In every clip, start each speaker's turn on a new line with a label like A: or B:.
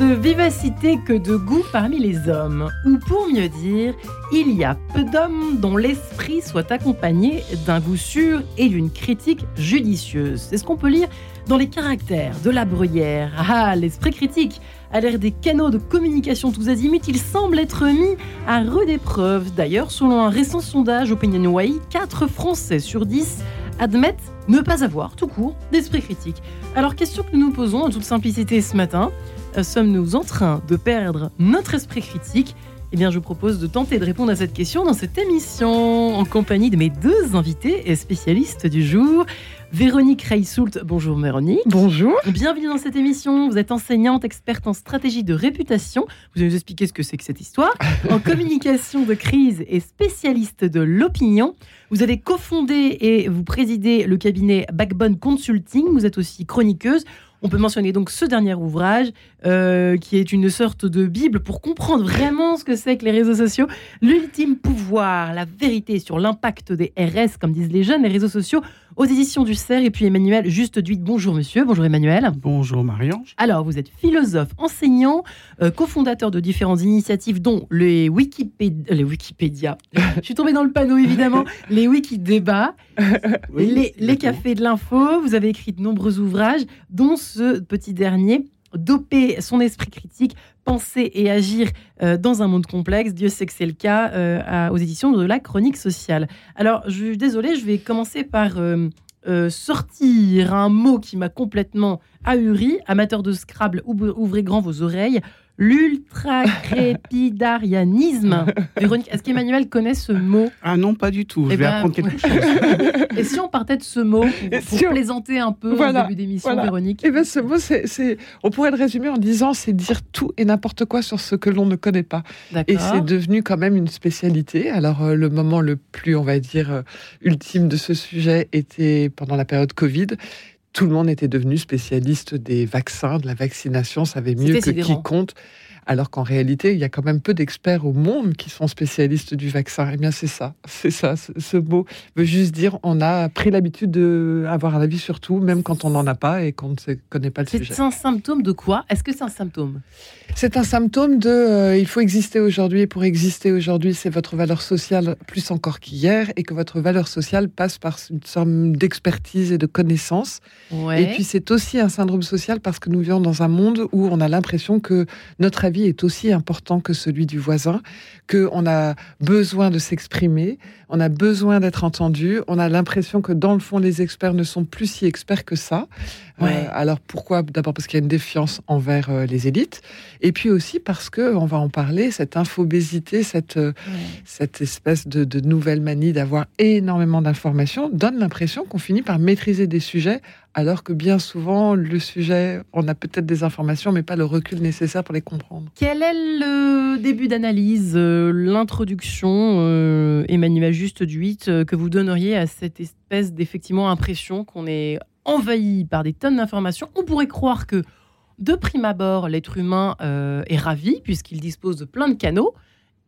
A: de vivacité que de goût parmi les hommes. Ou pour mieux dire, il y a peu d'hommes dont l'esprit soit accompagné d'un goût sûr et d'une critique judicieuse. C'est ce qu'on peut lire dans les caractères de la bruyère? Ah, l'esprit critique a l'air des canaux de communication tous azimuts, il semble être mis à rude épreuve. D'ailleurs, selon un récent sondage OpinionWay, 4 Français sur 10 admettent ne pas avoir, tout court, d'esprit critique. Alors, question que nous nous posons en toute simplicité ce matin, sommes-nous en train de perdre notre esprit critique eh bien, je vous propose de tenter de répondre à cette question dans cette émission, en compagnie de mes deux invités et spécialistes du jour. Véronique Reissoult, bonjour Véronique.
B: Bonjour.
A: Bienvenue dans cette émission. Vous êtes enseignante, experte en stratégie de réputation. Vous allez nous expliquer ce que c'est que cette histoire. En communication de crise et spécialiste de l'opinion. Vous avez cofondé et vous présidez le cabinet Backbone Consulting. Vous êtes aussi chroniqueuse. On peut mentionner donc ce dernier ouvrage, euh, qui est une sorte de Bible pour comprendre vraiment ce que c'est que les réseaux sociaux. L'ultime pouvoir, la vérité sur l'impact des RS, comme disent les jeunes, les réseaux sociaux, aux éditions du CERF. Et puis Emmanuel Juste Duit. Bonjour monsieur, bonjour Emmanuel.
C: Bonjour Marianne.
A: Alors, vous êtes philosophe, enseignant, euh, cofondateur de différentes initiatives, dont les Wikipédia. Les Wikipédia. Je suis tombée dans le panneau, évidemment. les Wikidébats, les, les cafés de l'info. Vous avez écrit de nombreux ouvrages, dont ce petit dernier doper son esprit critique, penser et agir euh, dans un monde complexe. Dieu sait que c'est le cas euh, aux éditions de la chronique sociale. Alors, je suis désolée, je vais commencer par euh, sortir un mot qui m'a complètement ahuri. Amateur de Scrabble, ouvrez grand vos oreilles l'ultra-crépidarianisme. Véronique, est-ce qu'Emmanuel connaît ce mot
C: Ah non, pas du tout. Je eh vais ben, apprendre quelque chose.
A: Et si on partait de ce mot pour, plaisanter un peu au début d'émission, Véronique
B: Eh bien, ce mot, c'est, on pourrait le résumer en disant c'est dire tout et n'importe quoi sur ce que l'on ne connaît pas. Et c'est devenu quand même une spécialité. Alors, euh, le moment le plus, on va dire, euh, ultime de ce sujet était pendant la période Covid tout le monde était devenu spécialiste des vaccins, de la vaccination, savait mieux que quiconque alors qu'en réalité, il y a quand même peu d'experts au monde qui sont spécialistes du vaccin. Eh bien, c'est ça, c'est ça. Ce, mot veut juste dire on a pris l'habitude d'avoir un avis sur tout, même quand on n'en a pas et qu'on ne connaît pas le sujet.
A: C'est un symptôme de quoi? Est-ce que c'est un symptôme?
B: C'est un symptôme de euh, il faut exister aujourd'hui et pour exister aujourd'hui, c'est votre valeur sociale plus encore qu'hier et que votre valeur sociale passe par une somme d'expertise et de connaissances. Et puis, c'est aussi un syndrome social parce que nous vivons dans un monde où on a l'impression que notre est aussi important que celui du voisin, qu'on a besoin de s'exprimer, on a besoin d'être entendu, on a l'impression que dans le fond, les experts ne sont plus si experts que ça. Euh, alors pourquoi? D'abord parce qu'il y a une défiance envers euh, les élites, et puis aussi parce que, on va en parler, cette infobésité, cette, euh, cette espèce de, de nouvelle manie d'avoir énormément d'informations donne l'impression qu'on finit par maîtriser des sujets alors que bien souvent, le sujet, on a peut-être des informations, mais pas le recul nécessaire pour les comprendre.
A: Quel est le début d'analyse, l'introduction, Emmanuel Juste du 8, que vous donneriez à cette espèce d'effectivement impression qu'on est envahi par des tonnes d'informations, on pourrait croire que de prime abord, l'être humain euh, est ravi puisqu'il dispose de plein de canaux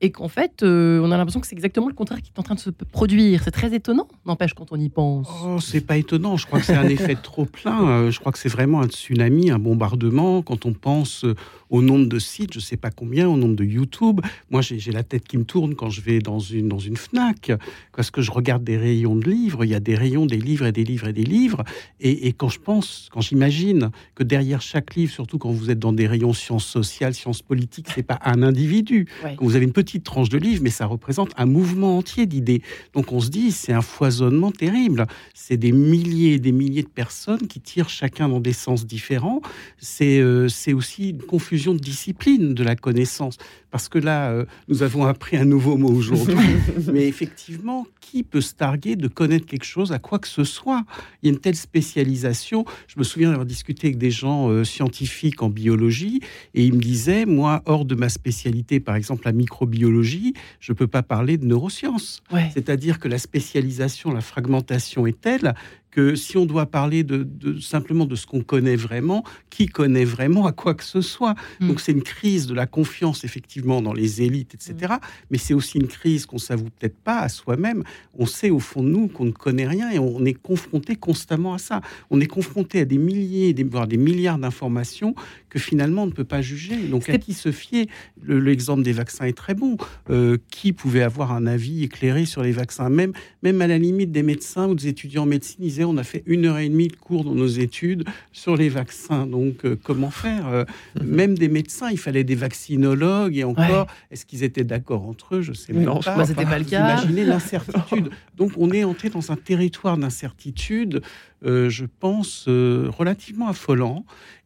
A: et qu'en fait, euh, on a l'impression que c'est exactement le contraire qui est en train de se produire. C'est très étonnant, n'empêche, quand on y pense.
C: Oh, c'est pas étonnant. Je crois que c'est un effet trop plein. Euh, je crois que c'est vraiment un tsunami, un bombardement. Quand on pense au nombre de sites, je sais pas combien, au nombre de YouTube. Moi, j'ai la tête qui me tourne quand je vais dans une, dans une Fnac, parce que je regarde des rayons de livres. Il y a des rayons des livres et des livres et des livres. Et, quand je pense, quand j'imagine que derrière chaque livre, surtout quand vous êtes dans des rayons sciences sociales, sciences politiques, c'est pas un individu. Quand vous avez une petite tranche de livre, mais ça représente un mouvement entier d'idées. Donc on se dit, c'est un foisonnement terrible. C'est des milliers et des milliers de personnes qui tirent chacun dans des sens différents. C'est euh, aussi une confusion de discipline de la connaissance. Parce que là, euh, nous avons appris un nouveau mot aujourd'hui. Mais effectivement, qui peut se targuer de connaître quelque chose à quoi que ce soit? Il y a une telle spécialisation. Je me souviens d'avoir discuté avec des gens euh, scientifiques en biologie et ils me disaient, moi, hors de ma spécialité, par exemple la microbiologie, je ne peux pas parler de neurosciences. C'est-à-dire que la spécialisation, la fragmentation est telle que si on doit parler de, simplement de ce qu'on connaît vraiment, qui connaît vraiment à quoi que ce soit. Hmm. Donc c'est une crise de la confiance effectivement dans les élites, etc. Hmm. Mais c'est aussi une crise qu'on s'avoue peut-être pas à soi-même. On sait au fond de nous qu'on ne connaît rien et on est confronté constamment à ça. On est confronté à des milliers, voire des milliards d'informations que finalement on ne peut pas juger. Donc à qui se fier? L'exemple des vaccins est très bon. Euh, qui pouvait avoir un avis éclairé sur les vaccins? Même, même à la limite des médecins ou des étudiants en médecine disaient on a fait une heure et demie de cours dans nos études sur les vaccins. Donc euh, comment faire? Euh, mhm. Même des médecins, il fallait des vaccinologues et encore, est-ce qu'ils étaient d'accord entre eux? Je sais
A: non, pas. c'était pas le cas.
C: Imaginez l'incertitude. Donc on est entré dans un territoire d'incertitude euh, je pense, euh, relativement affolant.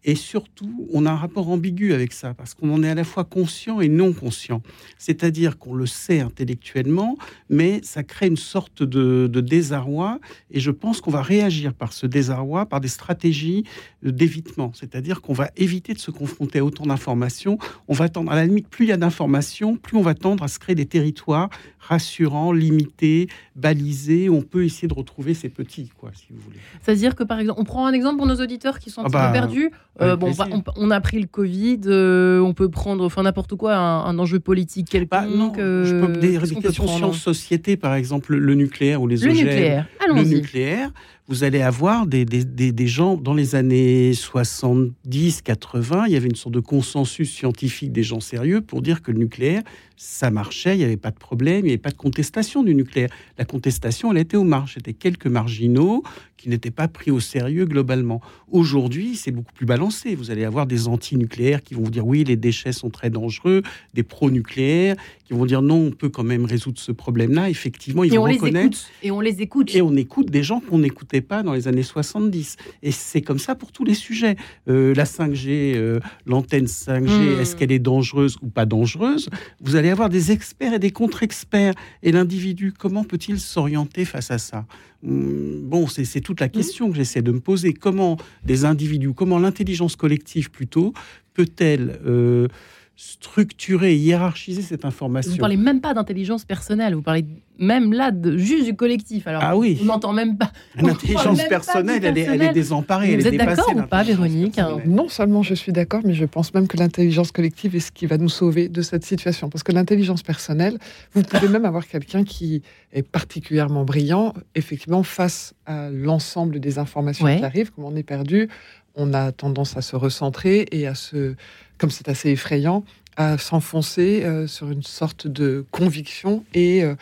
C: Et surtout, on a un rapport ambigu avec ça, parce qu'on en est à la fois conscient et non conscient. C'est-à-dire qu'on le sait intellectuellement, mais ça crée une sorte de, désarroi. Et je pense qu'on va réagir par ce désarroi, par des stratégies d'évitement. C'est-à-dire qu'on va éviter de se confronter à autant d'informations. On va tendre, à la limite, plus il y a d'informations, plus on va tendre à se créer des territoires rassurants, limités, balisés. Où on peut essayer de retrouver ces petits, quoi, si vous voulez.
A: C'est-à-dire que, par exemple, on prend un exemple pour nos auditeurs qui sont un ah peu bah, perdus. Euh, bon, on, a pris le Covid, euh, on peut prendre enfin n'importe quoi, un, enjeu politique quelconque. Bah, non,
C: je peux, des questions sciences société, par exemple, le nucléaire ou les
A: le Nucléaire.
C: Le nucléaire vous allez avoir des, des, des, gens dans les années 70, 80, il y avait une sorte de consensus scientifique des gens sérieux pour dire que le nucléaire, ça marchait, il n'y avait pas de problème, il n'y avait pas de contestation du nucléaire. La contestation, elle était aux marges. C'était quelques marginaux qui n'étaient pas pris au sérieux globalement. Aujourd'hui, c'est beaucoup plus balancé. Vous allez avoir des anti-nucléaires qui vont vous dire oui, les déchets sont très dangereux, des pro-nucléaires qui vont dire non, on peut quand même résoudre ce problème-là. Effectivement, ils
A: et
C: vont
A: on
C: reconnaître.
A: Les écoute. Et on les écoute.
C: Et on écoute des gens qu'on pas dans les années 70. Et c'est comme ça pour tous les sujets. Euh, la 5G, euh, l'antenne 5G, hmm. est-ce qu'elle est dangereuse ou pas dangereuse? Vous allez avoir des experts et des contre-experts. Et l'individu, comment peut-il s'orienter face à ça? Hmm, Bon, c'est toute la hmm. question que j'essaie de me poser. Comment des individus, comment l'intelligence collective plutôt, peut-elle... Euh, structurer, hiérarchiser cette information. Vous
A: ne parlez même pas d'intelligence personnelle, vous parlez même là de juste du collectif. Alors,
C: ah oui.
A: on n'entend même pas.
C: L'intelligence personnelle, elle est, elle est, désemparée.
A: Vous êtes d'accord ou pas, Véronique
B: Non seulement je suis d'accord, mais je pense même que l'intelligence collective est ce qui va nous sauver de cette situation. Parce que l'intelligence personnelle, vous pouvez même avoir quelqu'un qui est particulièrement brillant, effectivement, face à l'ensemble des informations qui arrivent, comme on est perdu, on a tendance à se recentrer et à se, comme c'est assez effrayant, à s'enfoncer euh, sur une sorte de conviction et euh,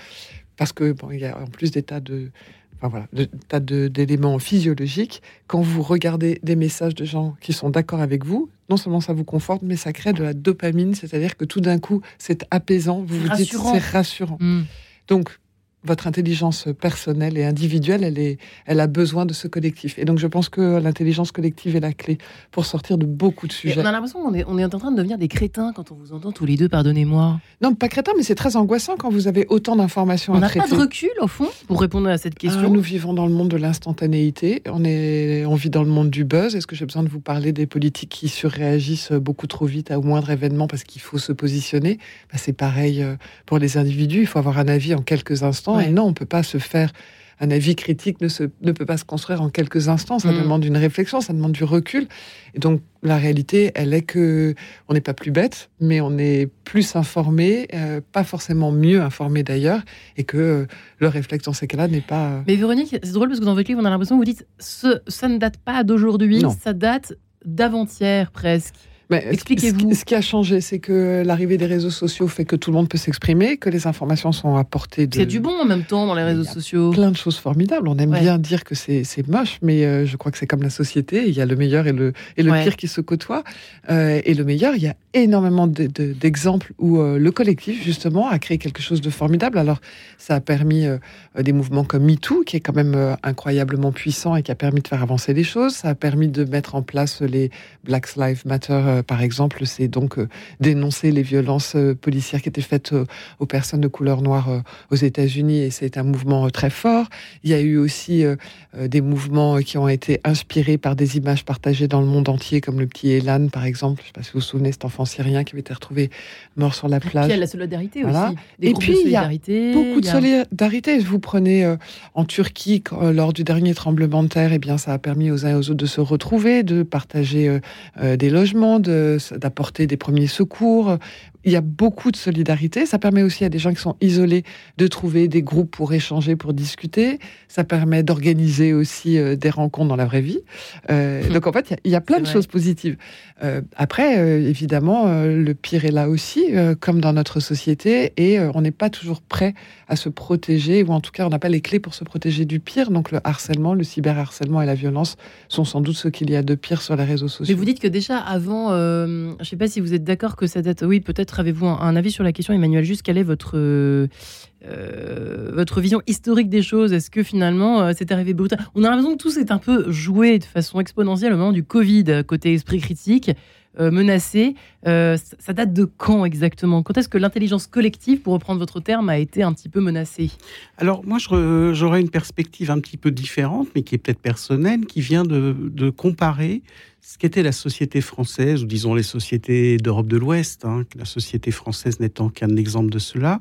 B: parce que bon, il y a en plus des tas de Enfin, voilà, de, tas d'éléments physiologiques. Quand vous regardez des messages de gens qui sont d'accord avec vous, non seulement ça vous conforte, mais ça crée de la dopamine, c'est-à-dire que tout d'un coup, c'est apaisant. Vous vous dites c'est rassurant. Hmm. Donc, votre intelligence personnelle et individuelle, elle, est, elle a besoin de ce collectif. Et donc, je pense que l'intelligence collective est la clé pour sortir de beaucoup de sujets.
A: on a l'impression qu'on est, on est en train de devenir des crétins quand on vous entend tous les deux, pardonnez-moi.
B: Non, pas crétins, mais c'est très angoissant quand vous avez autant d'informations à traiter.
A: On n'a pas de recul, au fond, pour répondre à cette question.
B: Ah, nous vivons dans le monde de l'instantanéité. On, est, on vit dans le monde du buzz. Est-ce que j'ai besoin de vous parler des politiques qui surréagissent beaucoup trop vite à au moindre événement parce qu'il faut se positionner? Bah, C'est pareil euh, pour les individus. Il faut avoir un avis en quelques instants et non, on peut pas se faire un avis critique ne, se, ne peut pas se construire en quelques instants. Ça mm. demande une réflexion, ça demande du recul. Et donc, la réalité, elle est que on n'est pas plus bête, mais on est plus informé, euh, pas forcément mieux informé d'ailleurs, et que euh, le réflexe dans ces cas-là n'est pas. Euh,
A: mais Véronique, c'est drôle parce que dans votre livre, on a l'impression que vous dites ce, ça ne date pas d'aujourd'hui, ça date d'avant-hier presque. Expliquez-vous.
B: Ce, qui a changé, c'est que l'arrivée des réseaux sociaux fait que tout le monde peut s'exprimer, que les informations sont apportées. De...
A: C'est du bon en même temps dans les réseaux sociaux.
B: Plein de choses formidables. On aime bien dire que c'est moche, mais euh, je crois que c'est comme la société. Il y a le meilleur et le, et le pire qui se côtoient. Euh, et le meilleur, il y a énormément d'exemples où euh, le collectif, justement, a créé quelque chose de formidable. Alors, ça a permis des mouvements comme MeToo, qui est quand même incroyablement puissant et qui a permis de faire avancer les choses. Ça a permis de mettre en place les Black Lives Matter par exemple, c'est donc euh, dénoncer les violences euh, policières qui étaient faites euh, aux personnes de couleur noire aux États-Unis, et c'est un mouvement très fort. Il y a eu aussi des mouvements qui ont été inspirés par des images partagées dans le monde entier, comme le petit Elan, par exemple. Je ne sais pas si vous vous souvenez, cet enfant syrien qui avait été retrouvé mort sur la plage.
A: il y a la solidarité aussi.
B: et puis, il y a beaucoup de solidarité. Vous prenez en Turquie, lors du dernier tremblement de terre, et eh bien, ça a permis aux uns et aux autres de se retrouver, de partager des logements, d'apporter des premiers secours. Il y a beaucoup de solidarité. Ça permet aussi à des gens qui sont isolés de trouver des groupes pour échanger, pour discuter. Ça permet d'organiser aussi euh, des rencontres dans la vraie vie. Euh, donc en fait, il y, a plein de choses positives. Euh, après, évidemment, le pire est là aussi, comme dans notre société, et on n'est pas toujours prêt à se protéger, ou en tout cas, on n'a pas les clés pour se protéger du pire. Donc le harcèlement, le cyberharcèlement et la violence sont sans doute ce qu'il y a de pire sur les réseaux sociaux.
A: Mais vous dites que déjà avant, je ne sais pas si vous êtes d'accord que ça date, oui, peut-être avez-vous un, avis sur la question, Emmanuel Juste, quelle est votre, euh, votre vision historique des choses? Est-ce que finalement euh, c'est arrivé brutal On a l'impression que tout s'est un peu joué de façon exponentielle au moment du Covid, côté esprit critique. Euh, menacé. ça date de quand exactement? Quand est-ce que l'intelligence collective, pour reprendre votre terme, a été un petit peu menacée?
C: Alors moi, j'aurais une perspective un petit peu différente, mais qui est peut-être personnelle, qui vient de comparer ce qu'était la société française, ou disons les sociétés d'Europe de l'Ouest, hein, la société française n'étant qu'un exemple de cela,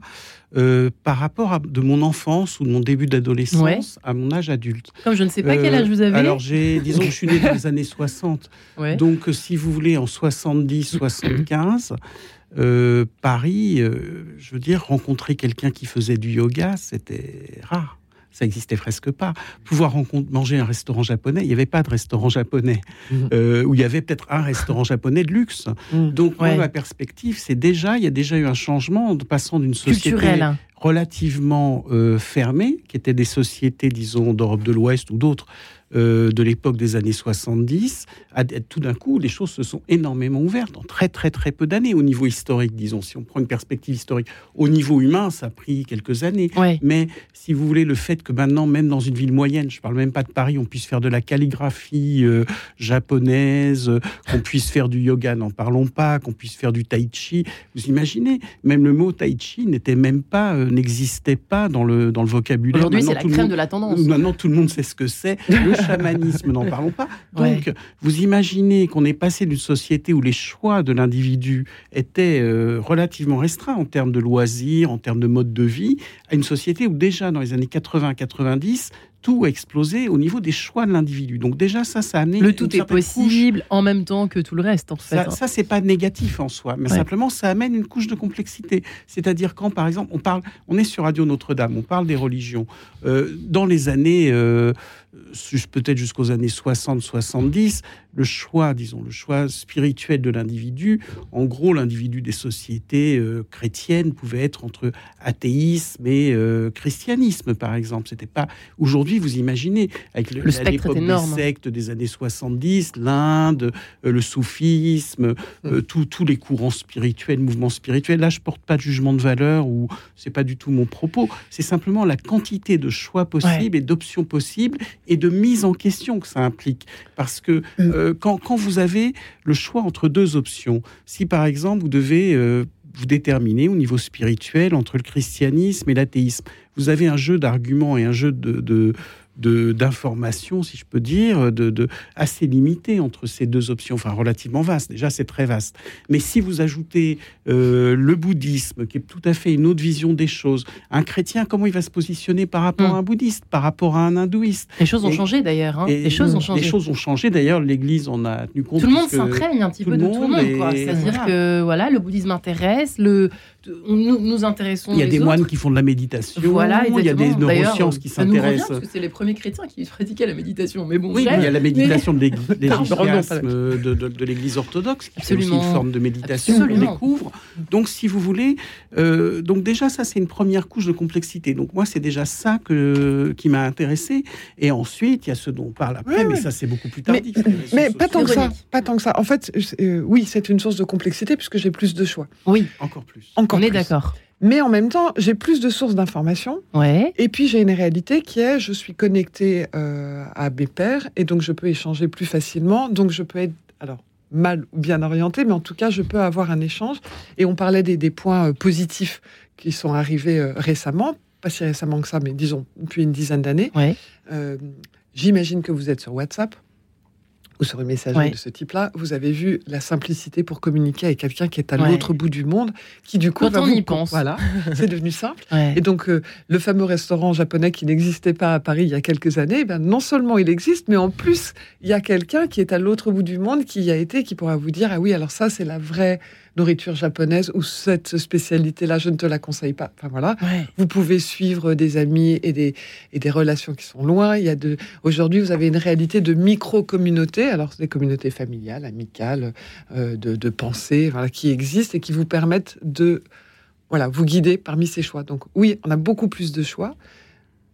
C: euh, par rapport à de mon enfance ou de mon début d'adolescence à mon âge adulte.
A: Comme je ne sais pas quel âge vous avez.
C: Alors, j'ai, disons que je suis né dans les années 60. Donc, euh, si vous voulez, en 70, 75, euh, Paris, je veux dire, rencontrer quelqu'un qui faisait du yoga, c'était rare ça existait presque pas. Pouvoir manger un restaurant japonais, il n'y avait pas de restaurant japonais, mmh. euh, où il y avait peut-être un restaurant japonais de luxe. Mmh. Donc, ma perspective, c'est déjà, il y a déjà eu un changement en passant d'une société relativement euh, fermée, qui était des sociétés, disons, d'Europe de l'Ouest ou d'autres, euh, de l'époque des années 70, tout d'un coup, les choses se sont énormément ouvertes en très très très peu d'années au niveau historique, disons. Si on prend une perspective historique, au niveau humain, ça a pris quelques années. Mais si vous voulez, le fait que maintenant, même dans une ville moyenne, je parle même pas de Paris, on puisse faire de la calligraphie euh, japonaise, qu'on puisse faire du yoga, n'en parlons pas, qu'on puisse faire du tai chi. Vous imaginez, même le mot tai chi n'était même pas, euh, n'existait pas dans le dans le vocabulaire.
A: Aujourd'hui, c'est la crème de la tendance.
C: Maintenant, tout le monde sait ce que c'est. chamanisme, n'en parlons pas. Donc, vous imaginez qu'on est passé d'une société où les choix de l'individu étaient euh, relativement restreints en termes de loisirs, en termes de mode de vie, à une société où déjà dans les années 80-90, tout a explosé au niveau des choix de l'individu. Donc déjà, ça, ça a amené...
A: Le tout est possible en même temps que tout le reste, en fait.
C: Ça, ça c'est pas négatif en soi, mais simplement, ça amène une couche de complexité. C'est-à-dire quand, par exemple, on parle... On est sur Radio Notre-Dame, on parle des religions. Euh, dans les années... Euh, peut-être jusqu'aux années 60-70, le choix, disons, le choix spirituel de l'individu. En gros, l'individu des sociétés euh, chrétiennes pouvait être entre athéisme et euh, christianisme, par exemple. C'était pas aujourd'hui. Vous imaginez avec le,
A: spectre des
C: sectes des années 70, l'Inde, euh, le soufisme, mm. tous les courants spirituels, mouvements spirituels. Là, je porte pas de jugement de valeur ou c'est pas du tout mon propos. C'est simplement la quantité de choix possibles et d'options possibles et de mise en question que ça implique, parce que mm. Euh, quand, vous avez le choix entre deux options, si par exemple vous devez euh, vous déterminer au niveau spirituel entre le christianisme et l'athéisme, vous avez un jeu d'arguments et un jeu de d'informations, si je peux dire, de, assez limité entre ces deux options, enfin relativement vaste. Déjà, c'est très vaste. Mais si vous ajoutez euh, le bouddhisme, qui est tout à fait une autre vision des choses, un chrétien, comment il va se positionner par rapport à un bouddhiste, par rapport à un hindouiste?
A: Les choses ont changé d'ailleurs. Hein. Les choses ont changé.
C: Les choses ont changé. D'ailleurs, l'Église en a tenu compte.
A: Tout le monde s'imprègne un petit peu de tout le monde. C'est-à-dire que voilà, le bouddhisme intéresse, le nous nous intéressons.
C: Il y a des moines qui font de la méditation.
A: Voilà,
C: il y a des neurosciences qui s'intéressent.
A: Parce que c'est les premiers chrétiens qui pratiquaient la méditation. Mais bon,
C: oui, il y a la méditation de l'Église orthodoxe qui est aussi une forme de méditation qu'on découvre. Donc, si vous voulez, euh, donc déjà ça c'est une première couche de complexité. Donc moi c'est déjà ça que qui m'a intéressé. Et ensuite il y a ce dont on parle après, mais ça c'est beaucoup plus tardif.
B: Mais, pas tant que ça. Pas tant que ça. En fait, euh, oui, c'est une source de complexité puisque j'ai plus de choix.
A: Oui,
C: encore plus.
A: Encore on est d'accord.
B: Mais en même temps, j'ai plus de sources d'informations.
A: Ouais.
B: Et puis j'ai une réalité qui est, je suis connecté euh, à mes pairs et donc je peux échanger plus facilement. Donc je peux être, alors mal ou bien orienté, mais en tout cas je peux avoir un échange. Et on parlait des, points euh, positifs qui sont arrivés euh, récemment, pas si récemment que ça, mais disons depuis une dizaine d'années.
A: Ouais.
B: J'imagine que vous êtes sur WhatsApp ou sur une messagerie de ce type-là, vous avez vu la simplicité pour communiquer avec quelqu'un qui est à l'autre bout du monde, qui du coup
A: Quand on y pense,
B: voilà, c'est devenu simple. Et donc euh, le fameux restaurant japonais qui n'existait pas à Paris il y a quelques années, ben, non seulement il existe, mais en plus il y a quelqu'un qui est à l'autre bout du monde qui y a été, qui pourra vous dire ah oui alors ça c'est la vraie nourriture japonaise ou cette spécialité-là, je ne te la conseille pas. Enfin voilà. Vous pouvez suivre des amis et des, et des relations qui sont loin. Il y a de, aujourd'hui, vous avez une réalité de micro-communautés. Alors, des communautés familiales, amicales, euh, de, de pensée, voilà, qui existent et qui vous permettent de, voilà, vous guider parmi ces choix. Donc, oui, on a beaucoup plus de choix.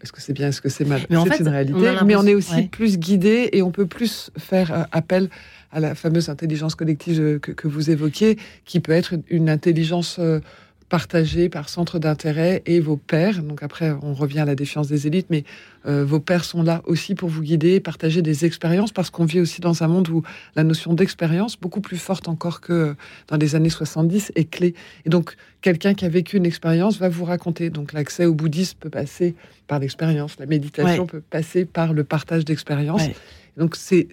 B: Est-ce que c'est bien, est-ce que c'est mal? C'est une réalité. mais on est aussi plus guidé et on peut plus faire euh, appel à la fameuse intelligence collective euh, que, vous évoquiez, qui peut être une intelligence euh, partagée par centre d'intérêt et vos pères. Donc après, on revient à la défiance des élites, mais vos pères sont là aussi pour vous guider, partager des expériences, parce qu'on vit aussi dans un monde où la notion d'expérience, beaucoup plus forte encore que dans les années 70, est clé. Et donc, quelqu'un qui a vécu une expérience va vous raconter. Donc, l'accès au bouddhisme peut passer par l'expérience, la méditation peut passer par le partage d'expériences. Donc, c'est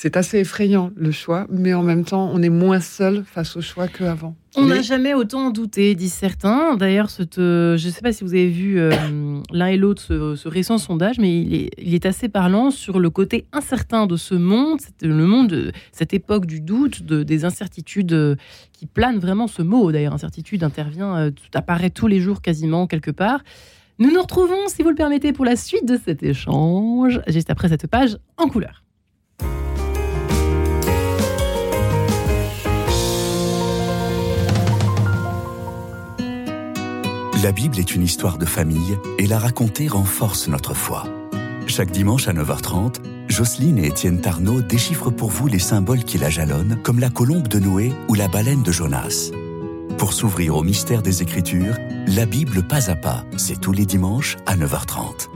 B: c'est assez effrayant le choix, mais en même temps, on est moins seul face au choix qu'avant.
A: On n'a jamais autant douté, disent certains. D'ailleurs, je ne sais pas si vous avez vu euh, l'un et l'autre ce, récent sondage, mais il est, assez parlant sur le côté incertain de ce monde, le monde, de cette époque du doute, de, des incertitudes euh, qui planent vraiment. Ce mot, d'ailleurs, incertitude intervient, euh, apparaît tous les jours quasiment quelque part. Nous nous retrouvons, si vous le permettez, pour la suite de cet échange, juste après cette page en couleur.
D: La Bible est une histoire de famille et la raconter renforce notre foi. Chaque dimanche à 9h30, Jocelyne et Étienne Tarnot déchiffrent pour vous les symboles qui la jalonnent, comme la colombe de Noé ou la baleine de Jonas. Pour s'ouvrir au mystère des Écritures, la Bible pas à pas, c'est tous les dimanches à 9h30.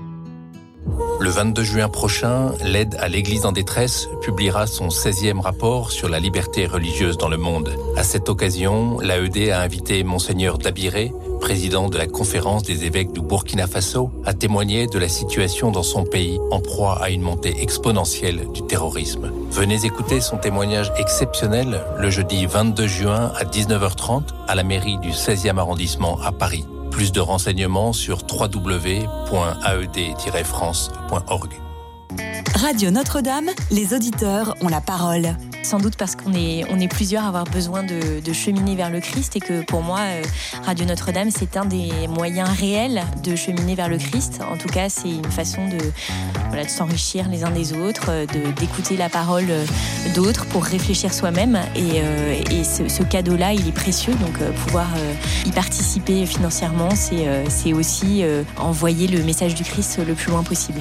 E: Le 22 juin prochain, l'aide à l'Église en détresse publiera son 16e rapport sur la liberté religieuse dans le monde. À cette occasion, l'AED a invité Monseigneur Dabiré, président de la conférence des évêques du Burkina Faso, à témoigner de la situation dans son pays en proie à une montée exponentielle du terrorisme. Venez écouter son témoignage exceptionnel le jeudi 22 juin à 19h30 à la mairie du 16e arrondissement à Paris. Plus de renseignements sur www.aed-france.org.
F: Radio Notre-Dame, les auditeurs ont la parole.
G: Sans doute parce qu'on est, on est plusieurs à avoir besoin de, cheminer vers le Christ et que pour moi, euh, Radio Notre-Dame, c'est un des moyens réels de cheminer vers le Christ. En tout cas, c'est une façon de, voilà, de s'enrichir les uns des autres, euh, de, d'écouter la parole euh, d'autres pour réfléchir soi-même. Et, et ce, cadeau-là, il est précieux. Donc, pouvoir y participer financièrement, c'est aussi envoyer le message du Christ le plus loin possible.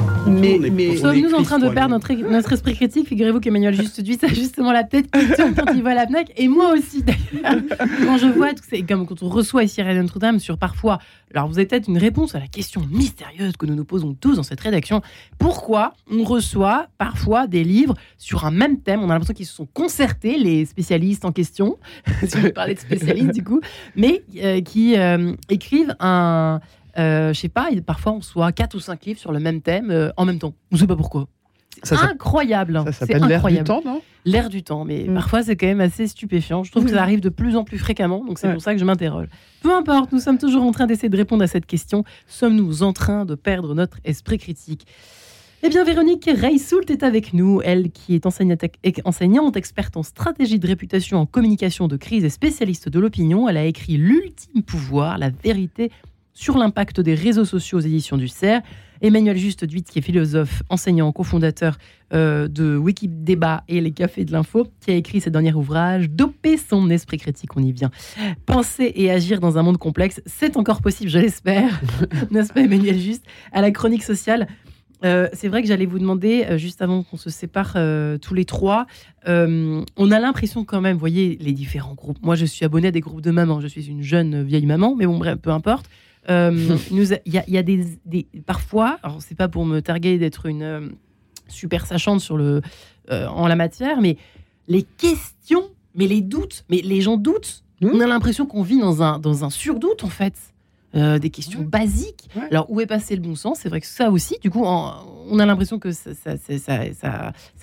A: Mais, mais sommes-nous en train de perdre notre, notre esprit critique Figurez-vous qu'Emmanuel Juste ça a justement la tête qui tourne quand il voit la FNAC, et moi aussi d'ailleurs. quand je vois, tout, c'est comme quand on reçoit ici à Notre-Dame sur parfois. Alors vous avez peut-être une réponse à la question mystérieuse que nous nous posons tous dans cette rédaction. Pourquoi on reçoit parfois des livres sur un même thème? On a l'impression qu'ils se sont concertés, les spécialistes en question, si on veut parler de spécialistes du coup, mais euh, qui euh, écrivent un je sais pas, parfois on soit quatre ou cinq livres sur le même thème euh, en même temps. On ne sait pas pourquoi. C'est incroyable.
B: Ça s'appelle l'air du temps, non?
A: L'air du temps, mais mm. parfois c'est quand même assez stupéfiant. Je trouve que ça arrive de plus en plus fréquemment, donc c'est pour ça que je m'interroge. Peu importe, nous sommes toujours en train d'essayer de répondre à cette question. Sommes-nous en train de perdre notre esprit critique? Eh bien, Véronique Reissoult est avec nous, elle qui est enseignante, enseignante, experte en stratégie de réputation, en communication de crise et spécialiste de l'opinion. Elle a écrit L'ultime pouvoir, la vérité sur l'impact des réseaux sociaux aux éditions du CERF. Emmanuel Juste Duit, qui est philosophe, enseignant, cofondateur euh, de Wikidébat et les Cafés de l'Info, qui a écrit ce dernier ouvrage, Doper son esprit critique, on y vient. Penser et agir dans un monde complexe, c'est encore possible, je l'espère, n'est-ce pas Emmanuel Juste? À la chronique sociale, euh, c'est vrai que j'allais vous demander, euh, juste avant qu'on se sépare tous les trois, on a l'impression quand même, vous voyez, les différents groupes. Moi, je suis abonné à des groupes de mamans. Je suis une jeune vieille maman, mais bon, bref, peu importe. Euh, il y, a, des, parfois, alors c'est pas pour me targuer d'être une euh, super sachante sur le euh, en la matière, mais les questions, mais les doutes, mais les gens doutent. Mmh. On a l'impression qu'on vit dans un dans un surdoute en fait. des questions basiques. Alors, où est passé le bon sens? C'est vrai que ça aussi, du coup, on a l'impression que ça, c'est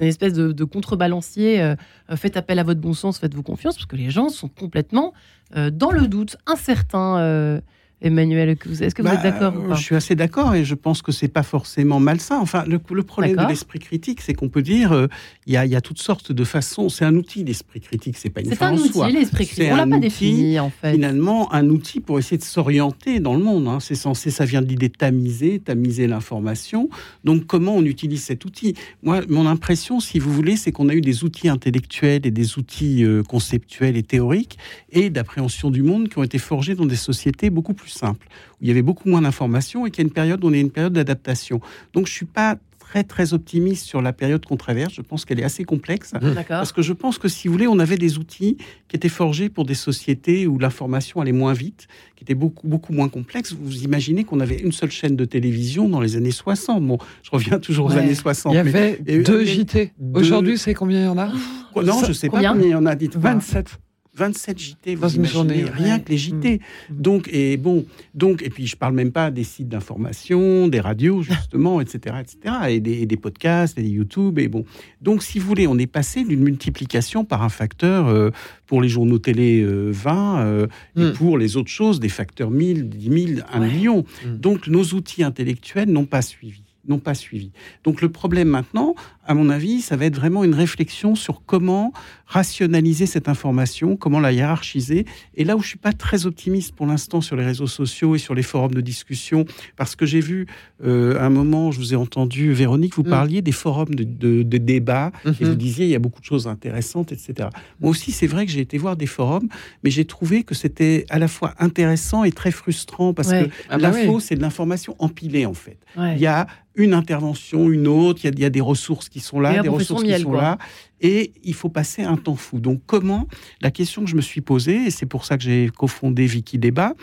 A: une espèce de, contrebalancier. Euh, faites appel à votre bon sens, faites-vous confiance, parce que les gens sont complètement dans le doute, incertains. Emmanuel, est-ce que vous êtes bah, d'accord
C: Je suis assez d'accord et je pense que c'est pas forcément malsain. Enfin, le, problème de l'esprit critique, c'est qu'on peut dire euh, il y, a, toutes sortes de façons. C'est un outil l'esprit critique, c'est pas une fin
A: en
C: soi.
A: Un outil l'esprit critique. On l'a pas défini en fait.
C: Finalement, un outil pour essayer de s'orienter dans le monde. Hein. C'est censé, ça vient de l'idée tamiser, tamiser l'information. Donc, comment on utilise cet outil? Moi, mon impression, si vous voulez, c'est qu'on a eu des outils intellectuels et des outils euh, conceptuels et théoriques et d'appréhension du monde qui ont été forgés dans des sociétés beaucoup plus simple, où il y avait beaucoup moins d'informations et qu'il y a une période où on est une période d'adaptation. Donc je suis pas très très optimiste sur la période qu'on traverse. Je pense qu'elle est assez complexe parce que je pense que si vous voulez, on avait des outils qui étaient forgés pour des sociétés où l'information allait moins vite, qui étaient beaucoup beaucoup moins complexes. Vous imaginez qu'on avait une seule chaîne de télévision dans les années 60. Bon, je reviens toujours aux années 60.
B: Il y avait deux JT. Aujourd'hui, c'est combien il y en a?
C: Non, je sais pas combien? il y en a. Dites
B: 27.
C: 27 JT, vous imaginez, rien que les JT. Mm. Donc, et bon, donc, et puis je parle même pas des sites d'information, des radios, justement, etc., etc., et des, des, podcasts, et des YouTube, et bon. Donc, si vous voulez, on est passé d'une multiplication par un facteur, euh, pour les journaux télé, 20, euh, euh, et mm. pour les autres choses, des facteurs 1000, 10 000, 1 million. Donc, nos outils intellectuels n'ont pas suivi n'ont pas suivi. Donc le problème maintenant, à mon avis, ça va être vraiment une réflexion sur comment rationaliser cette information, comment la hiérarchiser. Et là où je suis pas très optimiste pour l'instant sur les réseaux sociaux et sur les forums de discussion, parce que j'ai vu euh, un moment, je vous ai entendu, Véronique, vous mm. parliez des forums de, de, débat, et vous mm-hmm. disiez il y a beaucoup de choses intéressantes, etc. Moi aussi, c'est vrai que j'ai été voir des forums, mais j'ai trouvé que c'était à la fois intéressant et très frustrant, parce que ah bah l'info, c'est de l'information empilée, en fait. Il y a une intervention, une autre, il y, a, des ressources qui sont là, des ressources qui sont là, et il faut passer un temps fou. Donc comment, la question que je me suis posée, et c'est pour ça que j'ai cofondé Wiki Débat,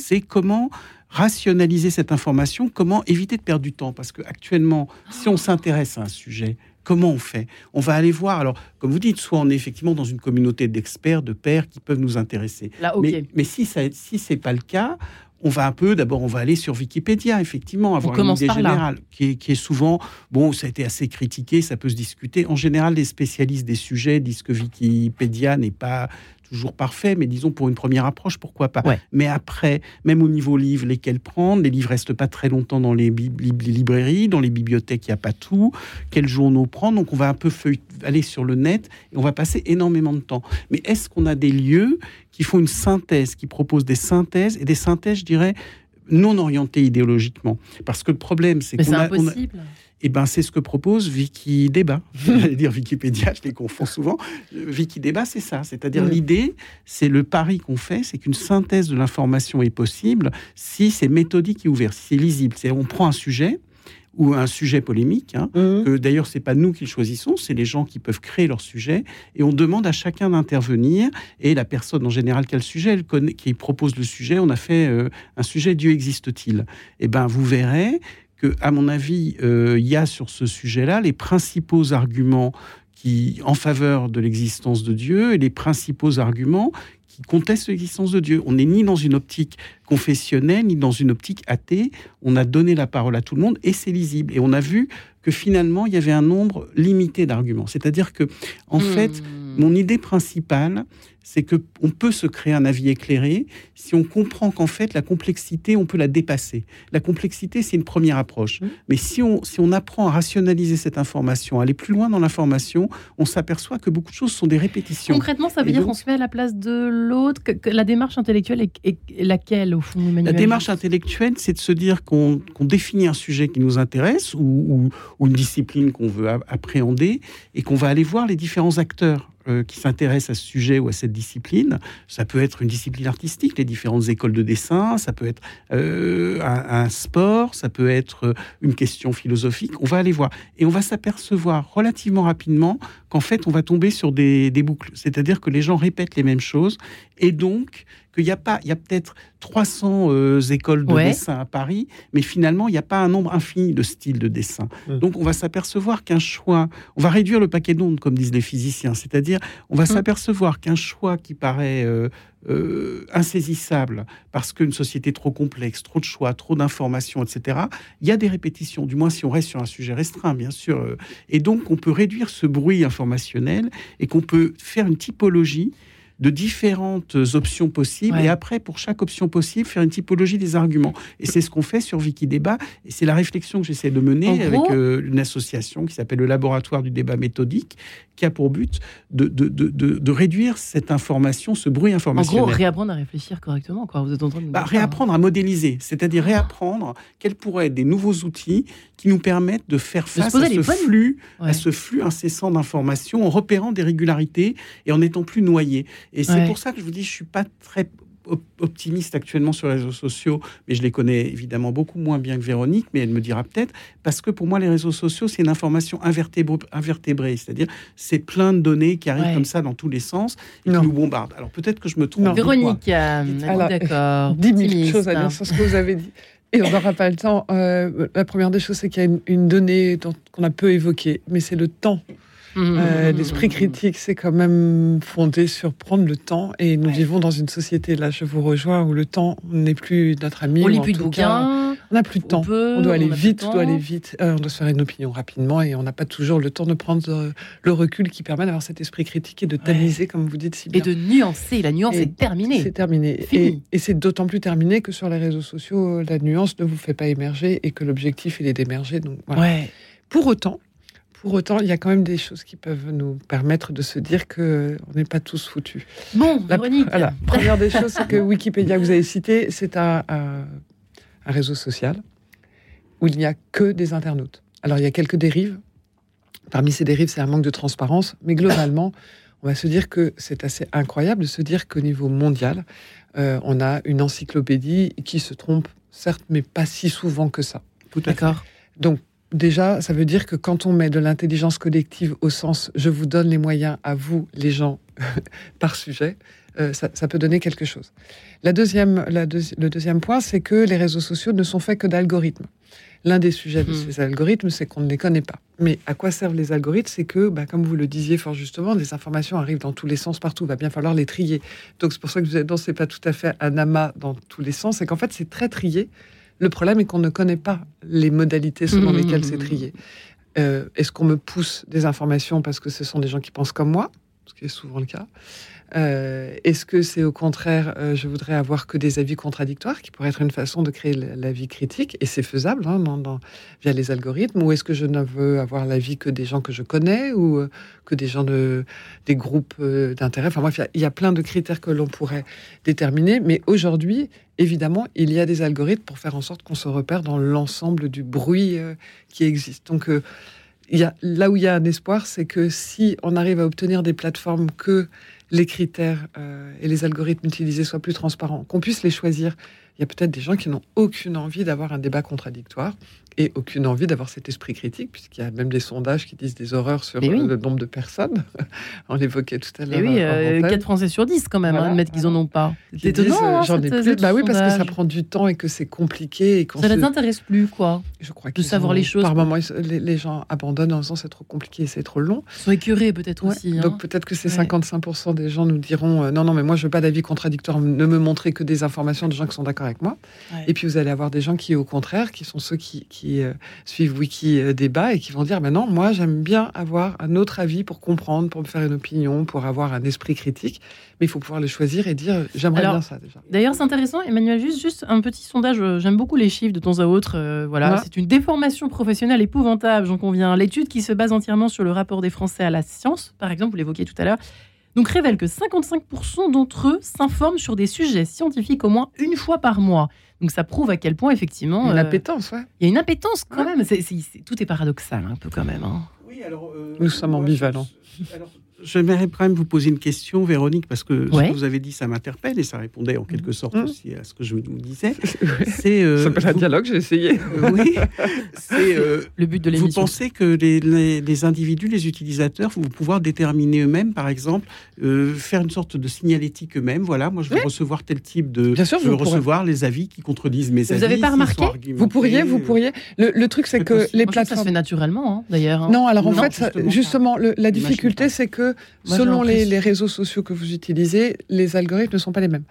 C: c'est comment rationaliser cette information, comment éviter de perdre du temps, parce qu'actuellement, si on s'intéresse à un sujet, Comment on fait? On va aller voir. Alors, comme vous dites, soit on est effectivement dans une communauté d'experts, de pairs qui peuvent nous intéresser. mais, mais, si, ça, si ce n'est pas le cas, on va un peu, d'abord, on va aller sur Wikipédia, effectivement, avoir une idée générale, qui est, souvent, bon, ça a été assez critiqué, ça peut se discuter. En général, les spécialistes des sujets disent que Wikipédia n'est pas toujours parfait, mais disons pour une première approche, pourquoi pas. Mais après, même au niveau livre, lesquels prendre? Les livres restent pas très longtemps dans les, librairies, dans les bibliothèques, il n'y a pas tout. Quels journaux prendre? Donc on va un peu aller sur le net et on va passer énormément de temps. Mais est-ce qu'on a des lieux qui font une synthèse, qui proposent des synthèses et des synthèses, je dirais, non orientées idéologiquement? Parce que le problème, c'est qu'on
A: a, impossible.
C: Eh ben, c'est ce que propose Wikidébat. J'allais dire Wikipédia, je les confonds souvent. Wikidébat, c'est ça. C'est-à-dire l'idée, c'est le pari qu'on fait, c'est qu'une synthèse de l'information est possible si c'est méthodique et ouvert, si c'est lisible. C'est on prend un sujet ou un sujet polémique. Hein, mmh. que D'ailleurs, c'est pas nous qui le choisissons, c'est les gens qui peuvent créer leur sujet. Et on demande à chacun d'intervenir. Et la personne en général qui a le sujet, elle connaît, qui propose le sujet, on a fait euh, un sujet Dieu existe-t-il? Eh ben, vous verrez que, à mon avis, euh, il y a sur ce sujet-là les principaux arguments qui, en faveur de l'existence de Dieu et les principaux arguments qui contestent l'existence de Dieu. On n'est ni dans une optique confessionnelle, ni dans une optique athée. On a donné la parole à tout le monde et c'est lisible. Et on a vu que finalement, il y avait un nombre limité d'arguments. C'est-à-dire que, en hmm. fait, mon idée principale, c'est que on peut se créer un avis éclairé si on comprend qu'en fait la complexité, on peut la dépasser. La complexité, c'est une première approche. Mmh. Mais si on, si on apprend à rationaliser cette information, à aller plus loin dans l'information, on s'aperçoit que beaucoup de choses sont des répétitions.
A: Concrètement, ça veut dire qu'on se met à la place de l'autre. Que, la démarche intellectuelle est, laquelle au fond
C: La démarche intellectuelle, c'est de se dire qu'on définit un sujet qui nous intéresse ou, ou une discipline qu'on veut appréhender et qu'on va aller voir les différents acteurs euh, qui s'intéressent à ce sujet ou à cette discipline. Ça peut être une discipline artistique, les différentes écoles de dessin, ça peut être euh, un, sport, ça peut être euh, une question philosophique. On va aller voir. Et on va s'apercevoir relativement rapidement qu'en fait, on va tomber sur des, des boucles. C'est-à-dire que les gens répètent les mêmes choses et donc qu'il n'y a pas, il y a peut-être 300 euh, écoles de dessin à Paris, mais finalement, il n'y a pas un nombre infini de styles de dessin. Mmh. Donc, on va s'apercevoir qu'un choix, on va réduire le paquet d'ondes, comme disent les physiciens, c'est-à-dire, on va mmh. s'apercevoir qu'un choix qui paraît euh, euh, insaisissable parce qu'une société trop complexe, trop de choix, trop d'informations, etc., il y a des répétitions, du moins si on reste sur un sujet restreint, bien sûr. Et donc, on peut réduire ce bruit informationnel et qu'on peut faire une typologie de différentes options possibles et après, pour chaque option possible, faire une typologie des arguments. Et c'est ce qu'on fait sur Wikidébat et c'est la réflexion que j'essaie de mener avec euh, une association qui s'appelle le Laboratoire du débat méthodique qui a pour but de, de, de, de, réduire cette information, ce bruit informationnel.
A: En gros, réapprendre à réfléchir correctement, quoi. Vous êtes en train de
C: bah, réapprendre à modéliser, c'est-à-dire réapprendre quels pourraient être des nouveaux outils qui nous permettent de faire face à ce, flux, à ce flux incessant d'informations en repérant des régularités et en n'étant plus noyé. Et c'est pour ça que je vous dis, je suis pas très optimiste actuellement sur les réseaux sociaux, mais je les connais évidemment beaucoup moins bien que Véronique, mais elle me dira peut-être, parce que pour moi, les réseaux sociaux, c'est une information invertébrée, c'est-à-dire c'est plein de données qui arrivent comme ça dans tous les sens et qui nous bombardent. Alors peut-être que je me trompe.
A: Véronique, euh, d'accord.
B: 10 000 choses à dire sur ce que vous avez dit. Et on n'aura pas le temps. Euh, la première des choses, c'est qu'il y a une, une donnée qu'on a peu évoquée, mais c'est le temps. Mmh. Euh, l'esprit critique, c'est quand même fondé sur prendre le temps. Et nous vivons dans une société, là, je vous rejoins, où le temps n'est plus notre ami.
A: On lit plus de bouquins.
B: On n'a plus de temps. on doit aller vite, on doit aller vite. on doit se faire une opinion rapidement et on n'a pas toujours le temps de prendre euh, le recul qui permet d'avoir cet esprit critique et de tamiser, comme vous dites si bien.
A: Et de nuancer. La nuance est terminée.
B: C'est terminé. Et, et c'est d'autant plus terminé que sur les réseaux sociaux, la nuance ne vous fait pas émerger et que l'objectif, il est d'émerger. Donc voilà. Pour autant, pour autant, il y a quand même des choses qui peuvent nous permettre de se dire que on n'est pas tous foutus.
A: Bon,
B: la première des choses, c'est que Wikipédia, que vous avez cité, c'est un, réseau social où il n'y a que des internautes. Alors, il y a quelques dérives. Parmi ces dérives, c'est un manque de transparence, mais globalement, on va se dire que c'est assez incroyable de se dire qu'au niveau mondial, euh, on a une encyclopédie qui se trompe, certes, mais pas si souvent que ça.
A: Tout d'accord?
B: Donc, déjà, ça veut dire que quand on met de l'intelligence collective au sens je vous donne les moyens à vous, les gens, par sujet, euh, ça, peut donner quelque chose. La deuxième, le deuxième point, c'est que les réseaux sociaux ne sont faits que d'algorithmes. L'un des sujets de hmm. ces algorithmes, c'est qu'on ne les connaît pas. Mais à quoi servent les algorithmes? C'est que, bah, comme vous le disiez fort justement, des informations arrivent dans tous les sens partout. Il va bien falloir les trier. Donc c'est pour ça que vous êtes dans c'est pas tout à fait un amas dans tous les sens. C'est qu'en fait, c'est très trié. Le problème est qu'on ne connaît pas les modalités selon mmh. lesquelles c'est trié. Euh, est-ce qu'on me pousse des informations parce que ce sont des gens qui pensent comme moi, est souvent le cas euh, Est-ce que c'est au contraire, euh, je voudrais avoir que des avis contradictoires, qui pourrait être une façon de créer l'avis critique, et c'est faisable hein, via les algorithmes, ou est-ce que je ne veux avoir l'avis que des gens que je connais, ou euh, que des gens de des groupes d'intérêt? Enfin bref, il y, a plein de critères que l'on pourrait déterminer, mais aujourd'hui, évidemment, il y a des algorithmes pour faire en sorte qu'on se repère dans l'ensemble du bruit qui existe. Donc, y a, là où il y a un espoir, c'est que si on arrive à obtenir des plateformes que les critères euh, et les algorithmes utilisés soient plus transparents, qu'on puisse les choisir. Il y a peut-être des gens qui n'ont aucune envie d'avoir un débat contradictoire et aucune envie d'avoir cet esprit critique, puisqu'il y a même des sondages qui disent des horreurs sur euh, le nombre de personnes. On l'évoquait tout à l'heure.
A: Et oui, 4 euh, Français sur 10 quand même, hein, admettent qu'ils en ont pas.
B: C'est étonnant. Hein, J'en ai plus. Bah oui, parce que ça prend du temps et que c'est compliqué. Et
A: ça ne les intéresse plus, quoi.
B: Je crois
A: de savoir les choses.
B: Par moments, les, gens abandonnent en disant c'est trop compliqué, c'est trop long.
A: Ils sont écœurés peut-être aussi.
B: Hein. Donc peut-être que ces 55% des gens nous diront euh, non, non, mais moi je veux pas d'avis contradictoire, ne me montrer que des informations de gens qui sont d'accord avec moi. Et puis vous allez avoir des gens qui, au contraire, qui sont ceux qui, qui suivent Wiki euh, débat et qui vont dire maintenant, moi, j'aime bien avoir un autre avis pour comprendre, pour me faire une opinion, pour avoir un esprit critique. Mais il faut pouvoir le choisir et dire, j'aimerais bien ça déjà.
A: D'ailleurs, c'est intéressant, Emmanuel, juste, juste un petit sondage. Euh, j'aime beaucoup les chiffres de temps à autre. Euh, voilà, c'est une déformation professionnelle épouvantable, j'en conviens. L'étude qui se base entièrement sur le rapport des Français à la science, par exemple, vous l'évoquiez tout à l'heure, donc révèle que 55% d'entre eux s'informent sur des sujets scientifiques au moins une fois par mois. Donc ça prouve à quel point effectivement...
B: Il y a une euh, appétence, ouais.
A: Il y a une appétence quand même. tout est paradoxal un peu quand même. Hein.
B: Oui, alors... Euh, Nous sommes ambivalents.
C: J'aimerais quand même vous poser une question, Véronique, parce que ce que vous avez dit, ça m'interpelle et ça répondait en quelque sorte mmh. aussi à ce que je vous disais.
B: C'est euh, ça un dialogue, j'ai essayé.
C: Euh, oui, c'est euh, le but de l'émission. Vous pensez que les, les, individus, les utilisateurs, vont pouvoir déterminer eux-mêmes, par exemple, euh, faire une sorte de signalétique eux-mêmes. Voilà, moi je veux recevoir tel type de.
B: Bien sûr,
C: je veux recevoir les avis qui contredisent mes
A: vous
C: avis.
A: Vous n'avez pas remarqué?
B: Vous pourriez, vous pourriez. Le, truc, c'est que les plateformes. Ça
A: se fait naturellement, hein, d'ailleurs. Hein.
B: Non, alors en fait, justement, la difficulté, c'est que selon les, réseaux sociaux que vous utilisez, les algorithmes ne sont pas les mêmes.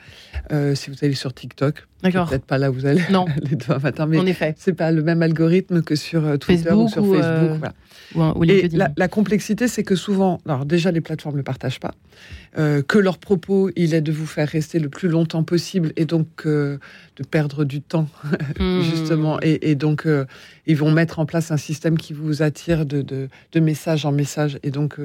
B: Euh, si vous allez sur TikTok, peut-être pas là où vous allez
A: non.
B: les deux matins, mais
A: en effet.
B: c'est pas le même algorithme que sur euh, Twitter ou sur Facebook. Ou, Et la, la, complexité, c'est que souvent, alors déjà les plateformes ne partagent pas, euh, que leur propos, il est de vous faire rester le plus longtemps possible et donc de perdre du temps, hmm. justement. Et, donc, ils vont mettre en place un système qui vous attire de, de, de message en message. Et donc,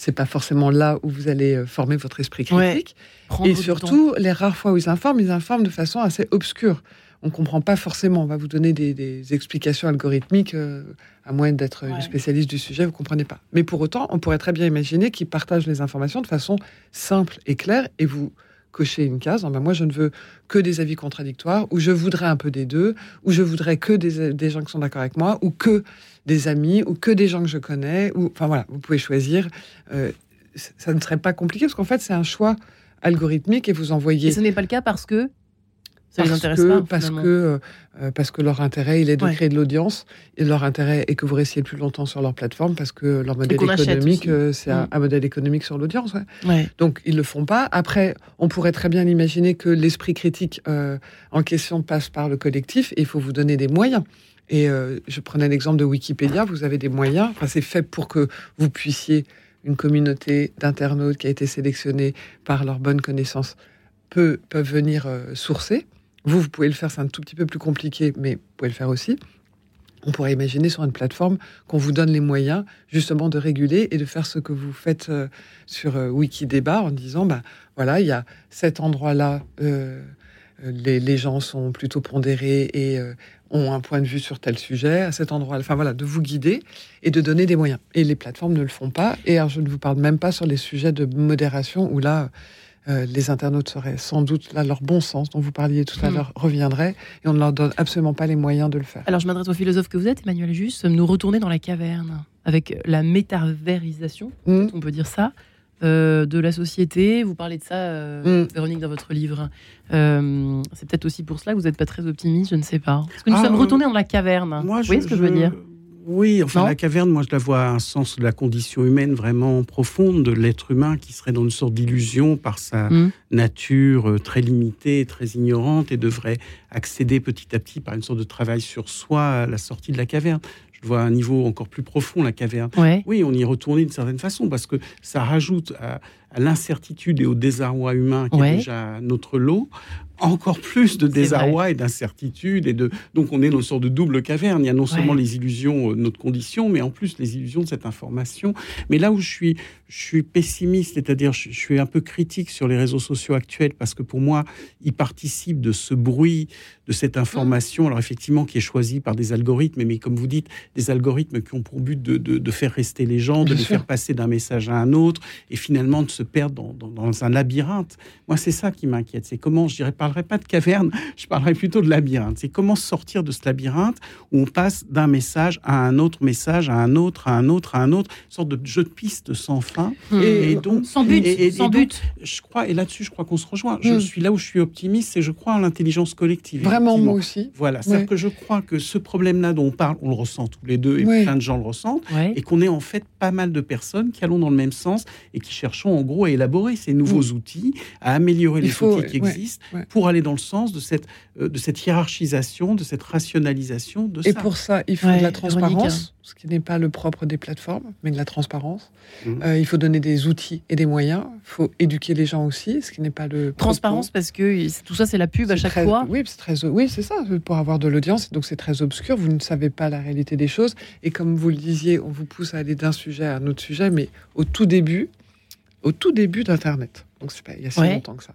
B: c'est pas forcément là où vous allez euh, former votre esprit critique. et surtout, les rares fois où ils informent, ils informent de façon assez obscure. On ne comprend pas forcément. On va vous donner des, explications algorithmiques, euh, à moins d'être spécialiste du sujet, vous ne comprenez pas. Mais pour autant, on pourrait très bien imaginer qu'ils partagent les informations de façon simple et claire, et vous cochez une case. Ben moi, je ne veux que des avis contradictoires, ou je voudrais un peu des deux, ou je voudrais que des, des gens qui sont d'accord avec moi, ou que des amis ou que des gens que je connais. Ou, enfin voilà, vous pouvez choisir. Euh, ça ne serait pas compliqué parce qu'en fait, c'est un choix algorithmique et vous envoyez.
A: Et ce n'est pas le cas parce que ça
B: parce
A: les intéresse
B: que,
A: pas,
B: parce que euh, parce que leur intérêt il est de créer de l'audience et leur intérêt est que vous restiez plus longtemps sur leur plateforme parce que leur modèle économique euh, c'est mm. un, modèle économique sur l'audience
A: ouais.
B: donc ils le font pas après on pourrait très bien imaginer que l'esprit critique en question passe par le collectif et il faut vous donner des moyens et euh, je prenais l'exemple de Wikipédia, vous avez des moyens, enfin, c'est fait pour que vous puissiez, une communauté d'internautes qui a été sélectionnée par leur bonne connaissance, peut, peuvent venir euh, sourcer. Vous, vous pouvez le faire, c'est un tout petit peu plus compliqué, mais vous pouvez le faire aussi. On pourrait imaginer sur une plateforme qu'on vous donne les moyens justement de réguler et de faire ce que vous faites euh, sur Wikidébat en disant, ben voilà, il y a cet endroit-là, les, les, gens sont plutôt pondérés et ont un point de vue sur tel sujet à cet endroit. Enfin voilà, de vous guider et de donner des moyens. Et les plateformes ne le font pas. Et alors, je ne vous parle même pas sur les sujets de modération où là, euh, les internautes seraient sans doute là leur bon sens dont vous parliez tout à hmm. l'heure reviendrait et on ne leur donne absolument pas les moyens de le faire.
A: Alors je m'adresse au philosophe que vous êtes, Emmanuel Juste, nous retourner dans la caverne avec la métavérisation, hmm. on peut dire ça. Euh, de la société. Vous parlez de ça, euh, mm. Véronique, dans votre livre. Euh, c'est peut-être aussi pour cela que vous n'êtes pas très optimiste, je ne sais pas. Parce que nous ah, sommes retournés dans la caverne. vous voyez ce que je, veux dire
C: oui, enfin la caverne, moi je la vois un sens de la condition humaine vraiment profonde, de l'être humain qui serait dans une sorte d'illusion par sa mm. nature très limitée, très ignorante et devrait accéder petit à petit par une sorte de travail sur soi à la sortie de la caverne je vois un niveau encore plus profond, la caverne. Oui, on y retourné d'une certaine façon parce que ça rajoute à, l'incertitude et au désarroi humain qui est déjà notre lot, encore plus de désarroi et d'incertitude. Et de... Donc on est dans une sorte de double caverne. Il y a non seulement les illusions de notre condition, mais en plus les illusions de cette information. Mais là où je suis, je suis pessimiste, c'est-à-dire je, suis un peu critique sur les réseaux sociaux actuels, parce que pour moi, ils participent de ce bruit, de cette information, alors effectivement qui est choisie par des algorithmes, mais comme vous dites, des algorithmes qui ont pour but de, de, faire rester les gens, de les faire passer d'un message à un autre, et finalement de se perdre dans, dans, un labyrinthe. Moi, c'est ça qui m'inquiète. C'est comment, je dirais, parlerai pas de caverne, je parlerai plutôt de labyrinthe. C'est comment sortir de ce labyrinthe où on passe d'un message à un autre message, à un autre, à un autre, à un autre, une sorte de jeu de piste sans fin.
A: Hmm. Et, donc, sans but, et, sans but.
C: Je crois, et là-dessus, je crois qu'on se rejoint. Je hmm. suis là où je suis optimiste, c'est je crois en l'intelligence collective.
B: Vraiment, moi aussi.
C: Voilà, c'est-à-dire que je crois que ce problème-là dont on parle, on le ressent tous les deux, et plein de gens le ressentent, et qu'on est en fait pas mal de personnes qui allons dans le même sens et qui cherchons en gros à élaborer ces nouveaux hmm. outils, à améliorer les outils qui existent pour aller dans le sens de cette, euh, de cette hiérarchisation, de cette rationalisation de
B: et ça. Et pour ça, il faut de la transparence, ce qui n'est pas le propre des plateformes, mais de la transparence. Mmh. Euh, il faut donner des outils et des moyens. Il faut éduquer les gens aussi, ce qui n'est pas le
A: transparence parce que tout ça c'est la pub à chaque fois.
B: Oui, c'est très, oui, c'est ça pour avoir de l'audience. Donc c'est très obscur. Vous ne savez pas la réalité des choses. Et comme vous le disiez, on vous pousse à aller d'un sujet à un autre sujet, mais au tout début, au tout début d'Internet. Donc c'est pas il y a si longtemps que ça